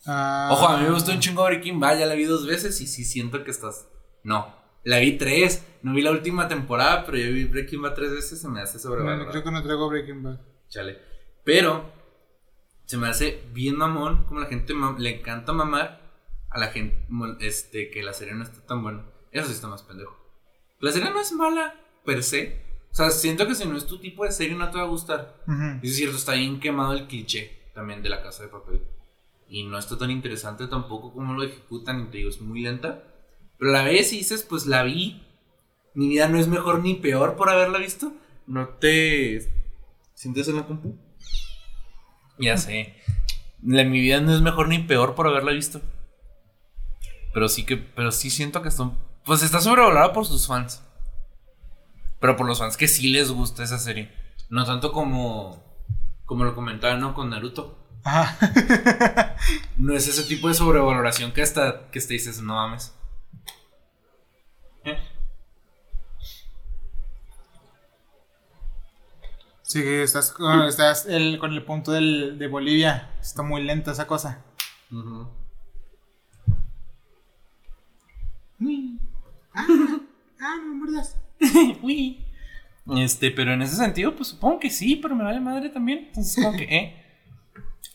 Ah. Ojo, a mí me gustó un chingo Breaking Bad, ya la vi dos veces y sí siento que estás. No, la vi tres. No vi la última temporada, pero yo vi Breaking Bad tres veces, se me hace sobrevalorado. No, creo que no traigo Breaking Bad. Chale. Pero se me hace bien mamón, como la gente le encanta mamar a la gente este, que la serie no está tan buena. Eso sí está más pendejo. La serie no es mala, per se. O sea, siento que si no es tu tipo de serie no te va a gustar. Es cierto, está bien quemado el cliché también de la casa de papel. Y no está tan interesante tampoco como lo ejecutan. Y te digo, es muy lenta. Pero la vez dices, pues la vi. Mi vida no es mejor ni peor por haberla visto. No te sientes en la compu. Ya sé. La, mi vida no es mejor ni peor por haberla visto. Pero sí que, pero sí siento que están, pues está sobrevalorada por sus fans. Pero por los fans que sí les gusta esa serie. No tanto como, como lo comentaba, ¿no? Con Naruto. no es ese tipo de sobrevaloración que hasta que te dices, no mames. Sí, estás, con, estás el, con el punto del, de Bolivia. Está muy lenta esa cosa. Ah, ah, no me muerdas. Este, pero en ese sentido, pues supongo que sí, pero me vale madre también. Entonces, como que, eh.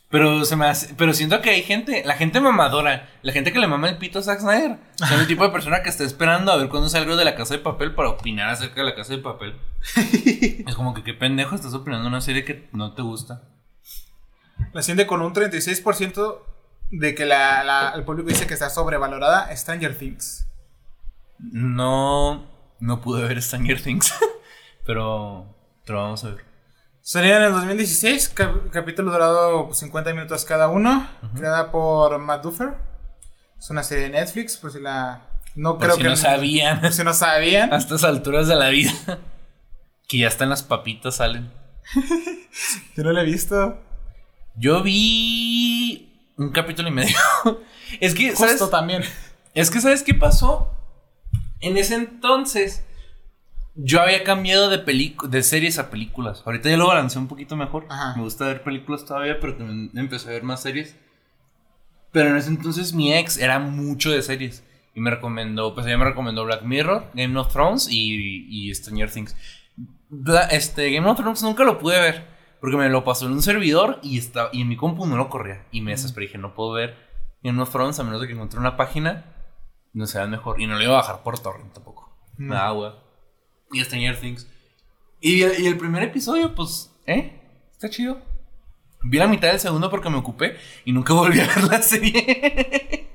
Pero se me hace, pero siento que hay gente, la gente mamadora, la gente que le mama el pito a Zack Snyder. Son el tipo de persona que está esperando a ver cuándo salgo de la casa de papel para opinar acerca de la casa de papel. es como que qué pendejo estás opinando una serie que no te gusta. La siente con un 36% de que la, el público dice que está sobrevalorada Stranger Things. No, no pude ver Stranger Things, pero, pero vamos a ver. Salía en el 2016, capítulo durado 50 minutos cada uno, creada por Matt Duffer. Es una serie de Netflix, por si la... No creo si que... no sabían. Por si no sabían. A estas alturas de la vida. que ya están las papitas, salen. Yo no la he visto. Yo vi un capítulo y medio. es que, ¿sabes? También. Es que, ¿sabes qué pasó? En ese entonces yo había cambiado de, de series a películas. Ahorita ya lo balancé un poquito mejor. Me gusta ver películas todavía, pero también empecé a ver más series. Pero en ese entonces mi ex era mucho de series. Y me recomendó, pues ella me recomendó Black Mirror, Game of Thrones y, y Stranger Things. este, Game of Thrones nunca lo pude ver. Porque me lo pasó en un servidor y, estaba, y en mi compu no lo corría. Y me desesperé. Dije, no puedo ver Game of Thrones a menos de que encontré una página. No sea mejor. Y no lo iba a bajar por torrent tampoco. Nada, güey y Stranger Things. Y, y el primer episodio, pues, ¿eh? Está chido. Vi la mitad del segundo porque me ocupé y nunca volví a ver la serie.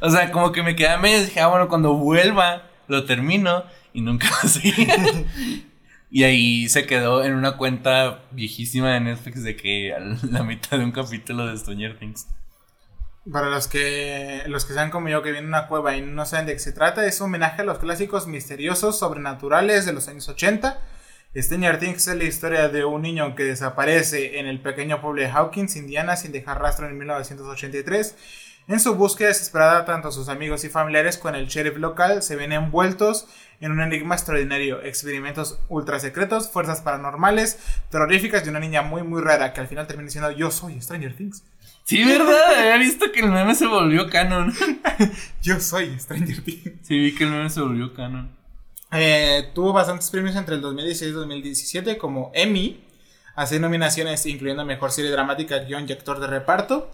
o sea, como que me quedé medio y dije, ah, bueno, cuando vuelva lo termino y nunca lo seguí. y ahí se quedó en una cuenta viejísima de Netflix de que la mitad de un capítulo de Stranger Things. Para los que los que sean como yo que vienen a una cueva y no saben de qué se trata, es un homenaje a los clásicos misteriosos sobrenaturales de los años 80. Stranger Things es la historia de un niño que desaparece en el pequeño pueblo de Hawkins, Indiana, sin dejar rastro en 1983. En su búsqueda desesperada, tanto sus amigos y familiares con el sheriff local se ven envueltos en un enigma extraordinario, experimentos ultra secretos, fuerzas paranormales, terroríficas y una niña muy muy rara que al final termina diciendo yo soy Stranger Things. Sí, ¿verdad? Había visto que el meme se volvió canon. yo soy Stranger Things. Sí, vi que el meme se volvió canon. Eh, tuvo bastantes premios entre el 2016 y 2017 como Emmy, a seis nominaciones incluyendo Mejor Serie Dramática, Guión y Actor de Reparto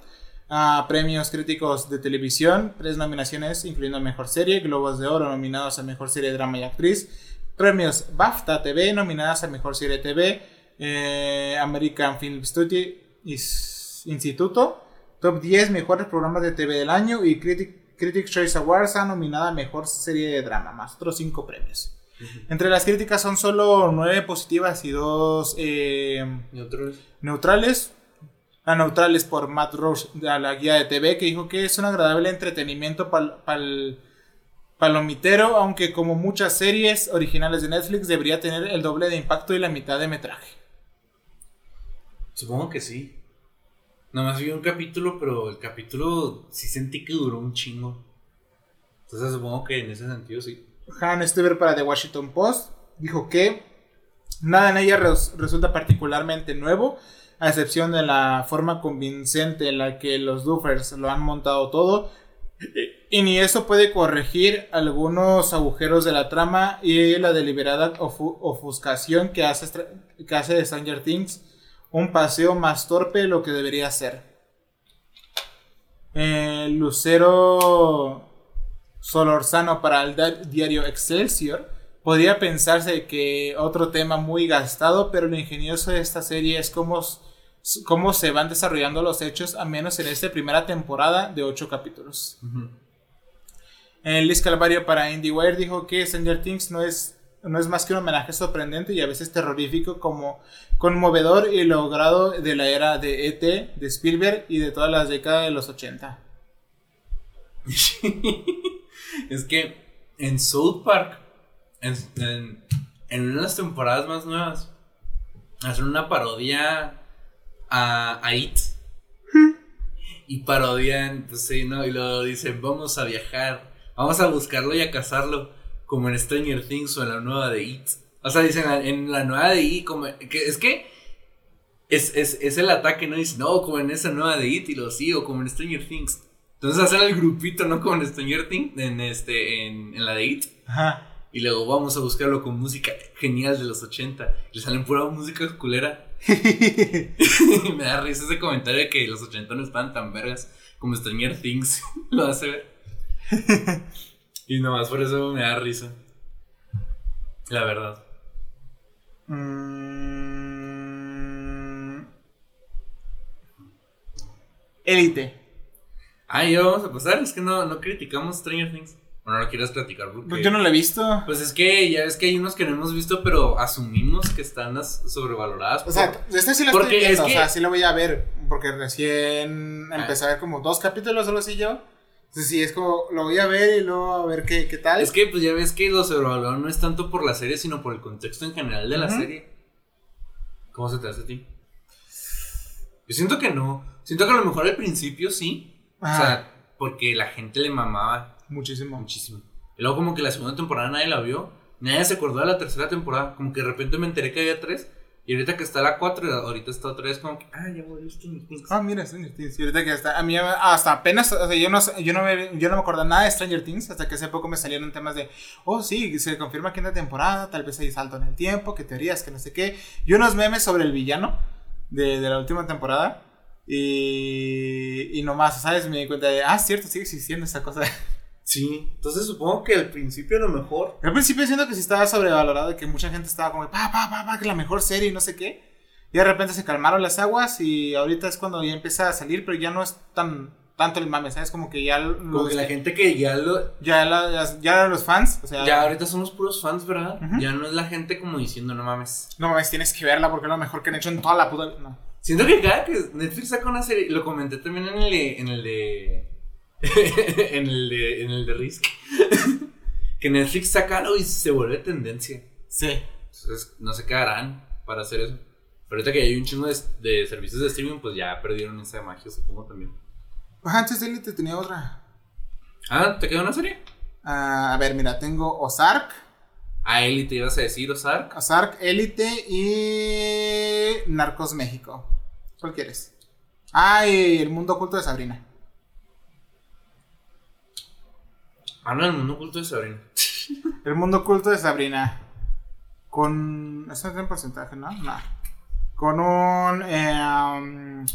a premios críticos de televisión, tres nominaciones incluyendo Mejor Serie, Globos de Oro nominados a Mejor Serie Drama y Actriz, premios BAFTA TV nominadas a Mejor Serie TV, eh, American Film Studio Instituto, Top 10 Mejores Programas de TV del Año y Critics Choice Awards a nominada a Mejor Serie de Drama, más otros 5 premios. Entre las críticas son solo 9 positivas y 2 eh, neutrales la neutral es por Matt Roach de la guía de TV que dijo que es un agradable entretenimiento para el palomitero, aunque como muchas series originales de Netflix debería tener el doble de impacto y la mitad de metraje. Supongo que sí. Nomás vi un capítulo, pero el capítulo sí sentí que duró un chingo. Entonces supongo que en ese sentido sí. Han Stuber para The Washington Post dijo que nada en ella resulta particularmente nuevo a excepción de la forma convincente en la que los Duffers lo han montado todo. Y ni eso puede corregir algunos agujeros de la trama y la deliberada ofuscación que hace, que hace de Stranger Things un paseo más torpe de lo que debería ser. El Lucero Solorzano para el diario Excelsior podría pensarse que otro tema muy gastado, pero lo ingenioso de esta serie es cómo cómo se van desarrollando los hechos, a menos en esta primera temporada de ocho capítulos. En Liz Calvario para IndieWire dijo que Stranger Things no es, no es más que un homenaje sorprendente y a veces terrorífico como conmovedor y logrado de la era de ET, de Spielberg y de todas las décadas de los 80. es que en South Park, en, en, en una de las temporadas más nuevas, hacen una parodia a, It. y parodian, pues ¿no? Y lo dicen, vamos a viajar, vamos a buscarlo y a cazarlo, como en Stranger Things o en la nueva de It. O sea, dicen en la nueva de It, como, que, es que es, es, el ataque, ¿no? Dicen, no, como en esa nueva de It, y lo sigo, como en Stranger Things. Entonces hacen el grupito, ¿no? Como en Stranger Things, en, este, en, en la de It. Ajá. Y luego vamos a buscarlo con música genial de los 80. Y le salen pura música culera. me da risa ese comentario de que los 80 no están tan vergas como Stranger Things lo hace ver. y nomás por eso me da risa. La verdad. Élite. Ah, ya vamos a pasar. Es que no, no criticamos Stranger Things no lo quieres platicar porque... yo no lo he visto. Pues es que ya ves que hay unos que no hemos visto, pero asumimos que están sobrevaloradas. O sea, este sí lo estoy viendo, o sea, sí lo voy a ver, porque recién empecé a ver como dos capítulos solo así yo. Entonces sí, es como, lo voy a ver y luego a ver qué, qué tal. Es que pues ya ves que lo sobrevalorado no es tanto por la serie, sino por el contexto en general de la serie. ¿Cómo se te hace a ti? Yo siento que no. Siento que a lo mejor al principio sí. O sea, porque la gente le mamaba Muchísimo. Muchísimo. Y luego como que la segunda temporada nadie la vio. Nadie se acordó de la tercera temporada. Como que de repente me enteré que había tres. Y ahorita que está la cuatro, ahorita está otra vez como que, ah, ya voy Stranger Things. Ah, mira, Stranger Things. Y ahorita que está, a mí hasta apenas, o sea, yo no, yo no me, yo no me acuerdo nada de Stranger Things hasta que hace poco me salieron temas de, oh, sí, se confirma la temporada, tal vez hay salto en el tiempo, que teorías, que no sé qué. Y unos memes sobre el villano de, de la última temporada. Y, y nomás, ¿sabes? Me di cuenta de, ah, cierto, sigue existiendo esa cosa. Sí, entonces supongo que al principio a lo mejor. Al principio siento que sí estaba sobrevalorado, que mucha gente estaba como, pa, pa, pa, pa, que la mejor serie y no sé qué. Y de repente se calmaron las aguas y ahorita es cuando ya empieza a salir, pero ya no es tan tanto el mame, ¿sabes? Como que ya. Como que la gente que ya lo. Ya, la, ya, los fans, o sea. Ya ahorita somos puros fans, ¿verdad? Ya no es la gente como diciendo, no mames. No mames, tienes que verla porque es lo mejor que han hecho en toda la puta. No. Siento que cada que Netflix saca una serie, lo comenté también en el en el de en, el de, en el de Risk. que Netflix saca algo y se vuelve tendencia. Sí. Entonces, no sé qué harán para hacer eso. Pero ahorita que hay un chingo de, de servicios de streaming, pues ya perdieron esa magia, supongo también. Pues antes de Elite tenía otra. Ah, ¿te quedó una serie? Ah, a ver, mira, tengo Ozark. A Elite ibas a decir, Ozark. Ozark, Elite y Narcos México. ¿Cuál quieres? Ah, y El Mundo Oculto de Sabrina. Ah, no, el mundo oculto de Sabrina. El Mundo Oculto de Sabrina. Con. ¿Eso no en porcentaje, no? No. Con un eh, um,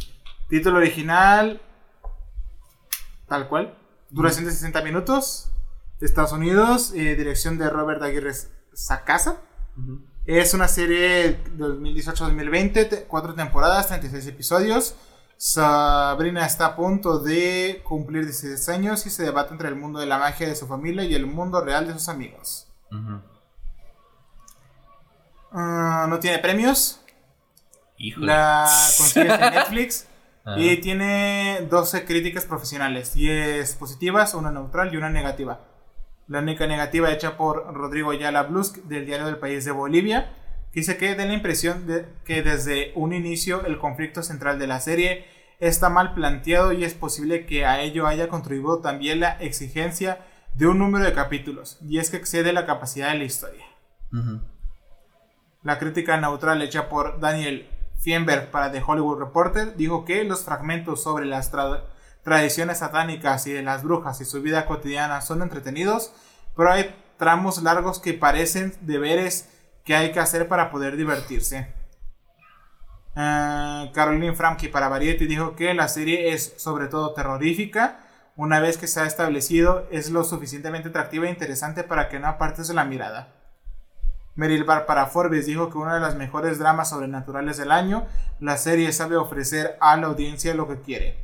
título original. Tal cual. Duración de 60 minutos. Estados Unidos. eh, dirección de Robert Aguirre Sacasa. Es una serie de 2018-2020, te- cuatro temporadas, 36 episodios. Sabrina está a punto de cumplir 16 años y se debate entre el mundo de la magia de su familia y el mundo real de sus amigos. Ah, no tiene premios, Híjole. la consigues en Netflix y tiene 12 críticas profesionales, 10 positivas, una neutral y una negativa. La única negativa hecha por Rodrigo Ayala Blusk del Diario del País de Bolivia, que dice que da la impresión de que desde un inicio el conflicto central de la serie está mal planteado y es posible que a ello haya contribuido también la exigencia de un número de capítulos, y es que excede la capacidad de la historia. La crítica neutral hecha por Daniel Fienberg para The Hollywood Reporter dijo que los fragmentos sobre las tra- tradiciones satánicas y de las brujas y su vida cotidiana son entretenidos, pero hay tramos largos que parecen deberes que hay que hacer para poder divertirse. Ah, Caroline Franke para Variety dijo que la serie es sobre todo terrorífica. Una vez que se ha establecido, es lo suficientemente atractiva e interesante para que no apartes de la mirada. Meryl Barr para Forbes dijo que uno de los mejores dramas sobrenaturales del año, la serie sabe ofrecer a la audiencia lo que quiere.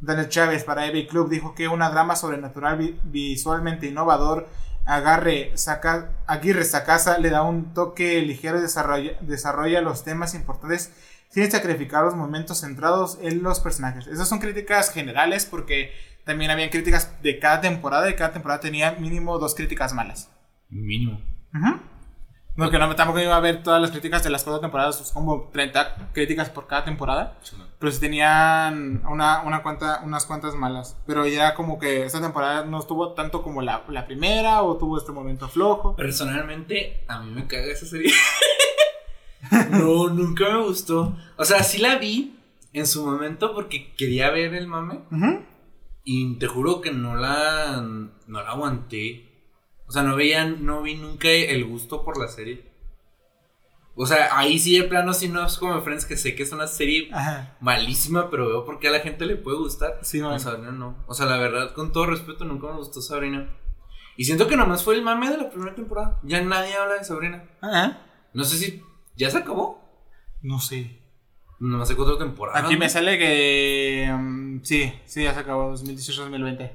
Daniel Chávez para EV Club dijo que una drama sobrenatural vi- visualmente innovador, Agarre Saca- Aguirre Sacasa le da un toque ligero y desarrolla, desarrolla los temas importantes sin sacrificar los momentos centrados en los personajes. Esas son críticas generales porque también habían críticas de cada temporada y cada temporada tenía mínimo dos críticas malas. Mínimo. Ujú. No, que no, tampoco iba a ver todas las críticas de las cuatro temporadas, pues como 30 críticas por cada temporada. Pero sí tenían una, una cuanta, unas cuantas malas. Pero ya como que esta temporada no estuvo tanto como la, la primera o tuvo este momento flojo. Personalmente, a mí me caga esa serie. no, nunca me gustó. O sea, sí la vi en su momento porque quería ver el mame. Y te juro que no la, no la aguanté. O sea, no veía, no vi nunca el gusto por la serie. O sea, ahí sí de plano sí no es como Friends que sé que es una serie Ajá. malísima, pero veo por qué a la gente le puede gustar. Sí, No, man. Sabrina no. O sea, la verdad, con todo respeto, nunca me gustó Sabrina. Y siento que nomás fue el mame de la primera temporada. Ya nadie habla de Sabrina. Ajá. No sé si ya se acabó. No sé. Nomás sé cuatro temporadas. Aquí me ¿no? sale que... mm, sí, sí, ya se acabó 2018-2020.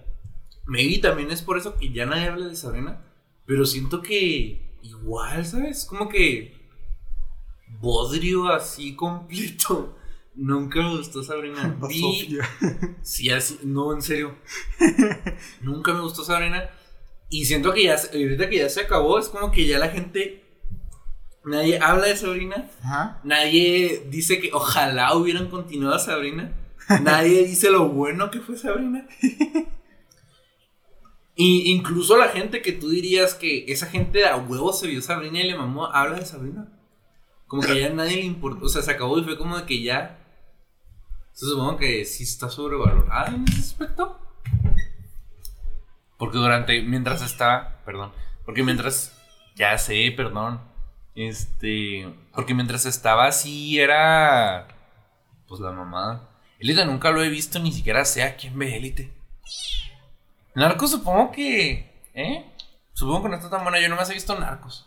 Maybe también es por eso que ya nadie habla de Sabrina. Pero siento que igual, ¿sabes? Como que bodrio así completo. Nunca me gustó Sabrina. Vi, sí, así, no, en serio. Nunca me gustó Sabrina. Y siento que ya, se- ahorita que ya se acabó, es como que ya la gente, nadie habla de Sabrina. Ajá. Nadie dice que ojalá hubieran continuado a Sabrina. Nadie dice lo bueno que fue Sabrina. Y incluso la gente que tú dirías que esa gente a huevo se vio Sabrina y le mamó, habla de Sabrina. Como que ya a nadie le importó. O sea, se acabó y fue como de que ya. Se supongo que sí está sobrevalorada en ese aspecto. Porque durante. Mientras estaba. Perdón. Porque mientras. Ya sé, perdón. Este. Porque mientras estaba así era. Pues la mamada. Élite nunca lo he visto, ni siquiera sé a quién ve Élite. Narcos supongo que. ¿Eh? Supongo que no está tan buena. Yo nomás he visto Narcos.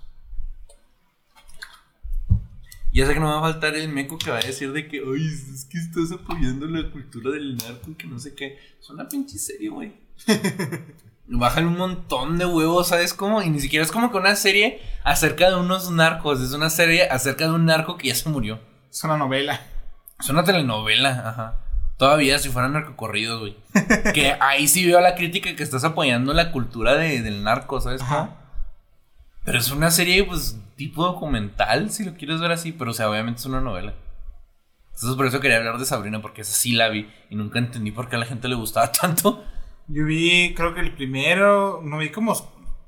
Ya sé que no me va a faltar el meco que va a decir de que, ay, es que estás apoyando la cultura del narco y que no sé qué. Es una pinche serie, güey. Bajan un montón de huevos, ¿sabes cómo? Y ni siquiera es como que una serie acerca de unos narcos. Es una serie acerca de un narco que ya se murió. Es una novela. Es una telenovela, ajá. Todavía si fueran narcocorridos, güey. que ahí sí veo la crítica que estás apoyando la cultura de- del narco, ¿sabes? cómo? Pero es una serie, pues, tipo documental, si lo quieres ver así, pero o sea, obviamente es una novela. Entonces por eso quería hablar de Sabrina, porque esa sí la vi y nunca entendí por qué a la gente le gustaba tanto. Yo vi, creo que el primero, no vi como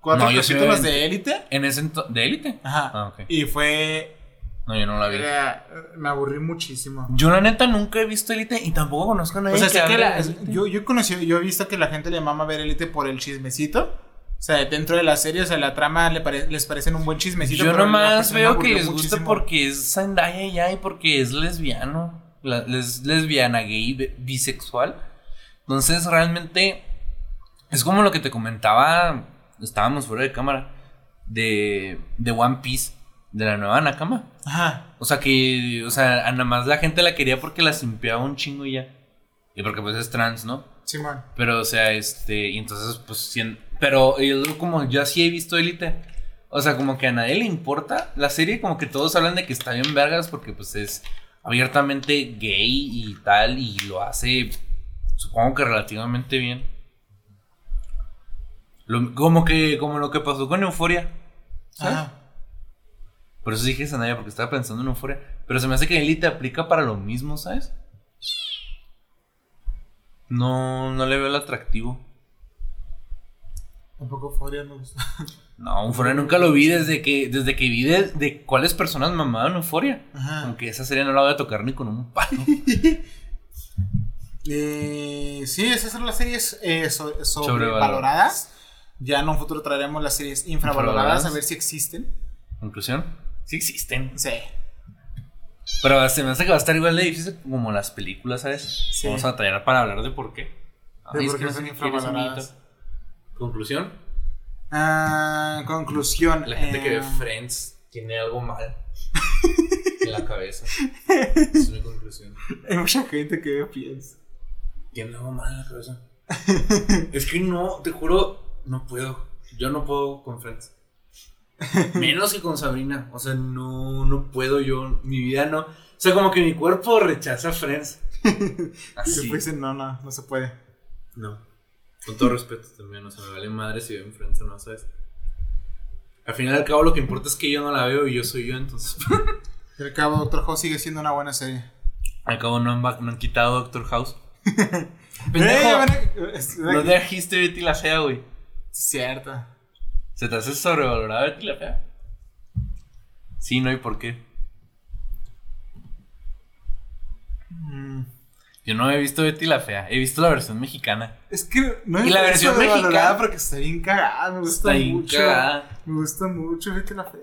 cuatro No, capítulos de élite. En ese ¿De élite? Ajá. Ah. Y fue. No, yo no la vi. era- me aburrí muchísimo. Yo la neta nunca he visto élite y tampoco conozco a nadie O sea, que sé la- yo, yo conocí, yo he visto que la gente le mama ver élite por el chismecito. O sea, dentro de la serie, o sea, la trama le pare- les parecen un buen chismecito. Yo nomás veo que les gusta muchísimo. porque es Zendaya ya y porque es lesbiano. La- es lesbiana, gay, bi- bisexual. Entonces, realmente es como lo que te comentaba. Estábamos fuera de cámara. De, de One Piece, de la nueva Nakama. Ajá. O sea que, o sea, nada más la gente la quería porque la simpeaba un chingo y ya. Y porque pues es trans, ¿no? Simón. Pero, o sea, este, y entonces, pues, cien- pero yo como yo sí he visto Elite, o sea, como que a nadie le importa la serie, como que todos hablan de que está bien vergas porque, pues, es abiertamente gay y tal, y lo hace, supongo que relativamente bien. Lo- como que, como lo que pasó con Euforia. Ajá. Por eso dije Zendaya, porque estaba pensando en Euforia. Pero se me hace que Elite aplica para lo mismo, ¿sabes? No, no le veo el atractivo. Tampoco Foria me gusta. No, Euphoria nunca lo vi desde que, desde que vi de, de cuáles personas mamaban Euphoria. Ajá. Aunque esa serie no la voy a tocar ni con un palo. Eh, sí, esas son las series eh, so- sobrevaloradas. Ya en un futuro traeremos las series infravaloradas Infravaloradas. a ver si existen. Conclusión, sí existen. Sí. Pero se me hace que va a estar igual de difícil como las películas, ¿sabes? Sí. Vamos a tallar para hablar de por qué. De Ay, por qué no son infravaloradas. Conclusión, Ah, conclusión. la gente que ve eh, Friends tiene algo mal en la cabeza. Es mi conclusión. Hay mucha gente que ve pies. Tiene algo mal en la cabeza. es que no, te juro, no puedo. Yo no puedo con Friends. Menos que con Sabrina. O sea, no, no puedo yo. Mi vida no. O sea, como que mi cuerpo rechaza Friends. Y Así. después dicen, no, no, no se puede. No. Con todo respeto también. O sea, me vale madre si ven Friends o no, ¿sabes? Al final y al cabo, lo que importa es que yo no la veo y yo soy yo, entonces. Y al cabo, Doctor House sigue siendo una buena serie. al cabo, no han, no han quitado Doctor House. Eh, Pendejo, no te dijiste Betty la Fea, güey. Cierto. ¿Se te hace sobrevalorada Betty la Fea? Sí, no, ¿y por qué? Mm. Yo no he visto Betty la Fea, he visto la versión mexicana. Es que no Y la versión mexicana. porque está bien cagada. Me gusta Está bien mucho. cagada. Me gusta mucho, vete la fea.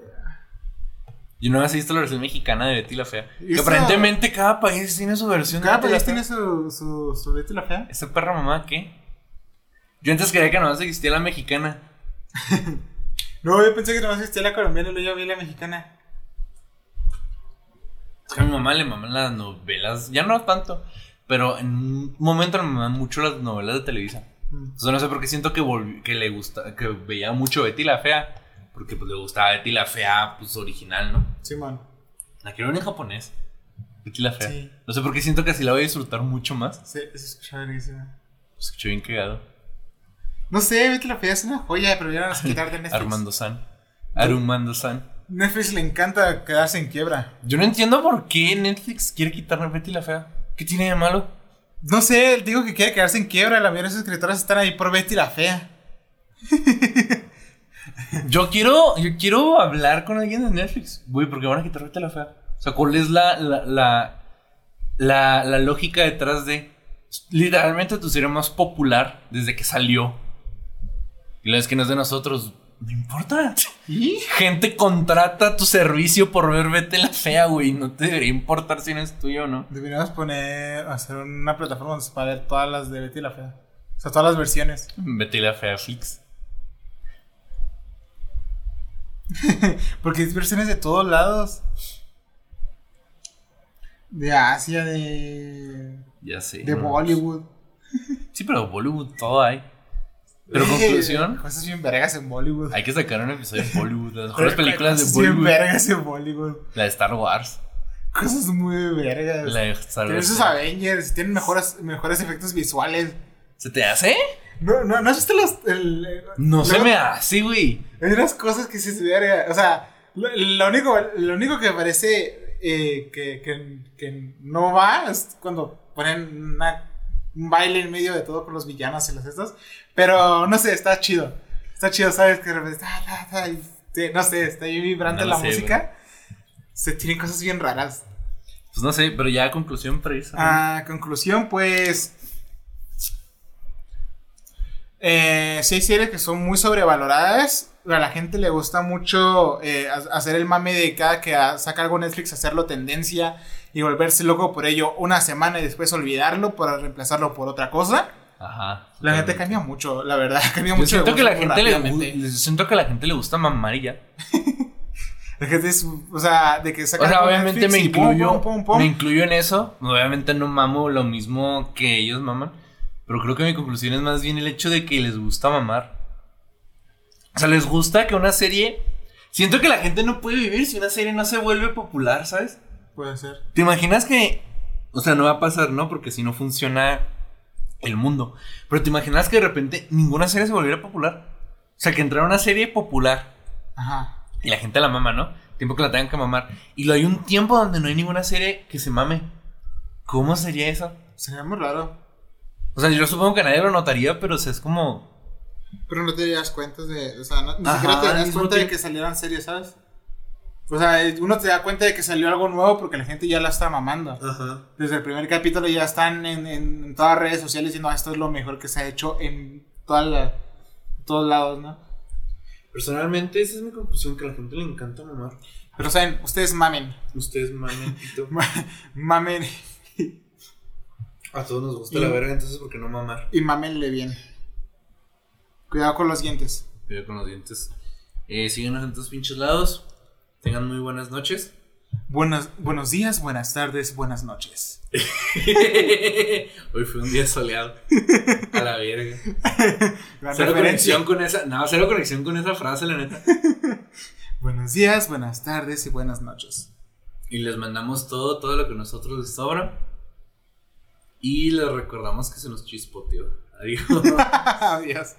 Yo no he visto la versión mexicana de Betty la Fea. ¿Y Que aparentemente cada país tiene su versión Cada de Betty país la tiene Fea. su, su, su Betty la fea. ¿Esa perra mamá qué? Yo antes creía que nomás existía la mexicana. No, yo pensé que nomás existía la colombiana y luego yo vi la mexicana. Es que a mi mamá le maman las novelas, ya no tanto, pero en un momento me maman mucho las novelas de Televisa. Mm. O sea, no sé por qué siento que, que le gusta, que veía mucho Betty la Fea, porque pues le gustaba Betty la Fea, pues original, ¿no? Sí, man. La quiero ver en japonés. Betty la Fea. Sí. No sé por qué siento que así la voy a disfrutar mucho más. Sí, se escucha verguísima. Se escuchó bien cagado. No sé, Betty la fea es una joya, pero ya no vas a quitar de Netflix. Armando San. Armando San. Netflix le encanta quedarse en quiebra. Yo no entiendo por qué Netflix quiere quitarme Betty la Fea. ¿Qué tiene de malo? No sé, digo que quiere quedarse en quiebra. La mayoría de sus escritoras están ahí por Betty la fea. Yo quiero, yo quiero hablar con alguien de Netflix. Güey, porque van a quitar Betty la Fea. O sea, ¿cuál es la, la, la, la, la lógica detrás de... Literalmente tu serie más popular desde que salió. Y la vez que no es de nosotros, no importa. ¿Y? Gente contrata tu servicio por ver Betty la Fea, güey. No te debería importar si no es tuyo o no. Deberíamos poner, hacer una plataforma donde se para ver todas las de Betty la fea. O sea, todas las versiones. Betty la Fea Flix. Porque hay versiones de todos lados. De Asia, de. Ya sé. de. Bollywood. Sí, pero Bollywood todo hay. Pero conclusión, Cosas bien vergas en Bollywood. hay que sacar un episodio de Bollywood. Las mejores películas de bien Bollywood. vergas en Bollywood. La de Star Wars. Cosas muy vergas. La de Star Tienen Wars. sus Avengers, tienen mejores, mejores efectos visuales. ¿Se te hace? No, no, no has visto los. el- No se me hace, güey. Hay unas cosas que se verga. O sea, lo, lo único, lo único que me parece eh, que, que, que no va es cuando ponen una- un baile en medio de todo con los villanos y los estos. Pero no sé, está chido. Está chido, ¿sabes? Que de repente. y, no sé, está bien vibrante No lo la sé, música. Se tienen cosas bien raras. Pues no sé, pero ya conclusión precisa. A conclusión, pues. Eh, sí hay series que son muy sobrevaloradas. A la gente le gusta mucho eh, ha- hacer el mame de cada que ah, saca algo Netflix, hacerlo tendencia y volverse loco por ello una semana y después olvidarlo para reemplazarlo por otra cosa. Ajá. La gente cambia mucho, la verdad. Cambia mucho. siento que la gente le, siento que a la gente le gusta mamar y ya. La gente es, o sea, de que saca O sea, obviamente me incluyo, pum, pum, pum. me incluyo en eso. Obviamente no mamo lo mismo que ellos maman. Pero creo que mi conclusión es más bien el hecho de que les gusta mamar. O sea, les gusta que una serie. Siento que la gente no puede vivir si una serie no se vuelve popular, ¿sabes? Puede ser. ¿Te imaginas que.? O sea, no va a pasar, ¿no? Porque si no funciona el mundo. Pero te imaginas que de repente ninguna serie se volviera popular. O sea, que entrara una serie popular Ajá. y la gente la mama, ¿no? Tiempo que la tengan que mamar. Y lo hay un tiempo donde no hay ninguna serie que se mame. ¿Cómo sería eso? Sería muy raro. O sea, yo supongo que nadie lo notaría, pero o sea, es como. Pero no te das cuenta de. O sea, no- ni Ajá, siquiera te mismo cuenta de que salieran series, ¿sabes? O sea, uno te da cuenta de que salió algo nuevo porque la gente ya la está mamando. Ajá. Desde el primer capítulo ya están en, en- en todas las redes sociales diciendo "Ah, esto es lo mejor que se ha hecho en toda la- todos lados, ¿no? Personalmente, esa es mi conclusión: que a la gente le encanta mamar. Pero saben, ustedes mamen. Ustedes mamen mamen A todos nos gusta Y- la verga, entonces, ¿por qué no mamar? y mamenle bien. Cuidado con los dientes. Cuidado con los dientes. Eh, síguenos en tus pinches lados. Tengan muy buenas noches. Buenos, buenos días, buenas tardes, buenas noches. Hoy fue un día soleado. A la verga. Gran Cero referencia. conexión con esa. No, cero conexión con esa frase, la neta. Buenos días, buenas tardes y buenas noches. Y les mandamos todo, todo lo que nosotros les sobra. Y les recordamos que se nos chispoteó. Adiós. Adiós.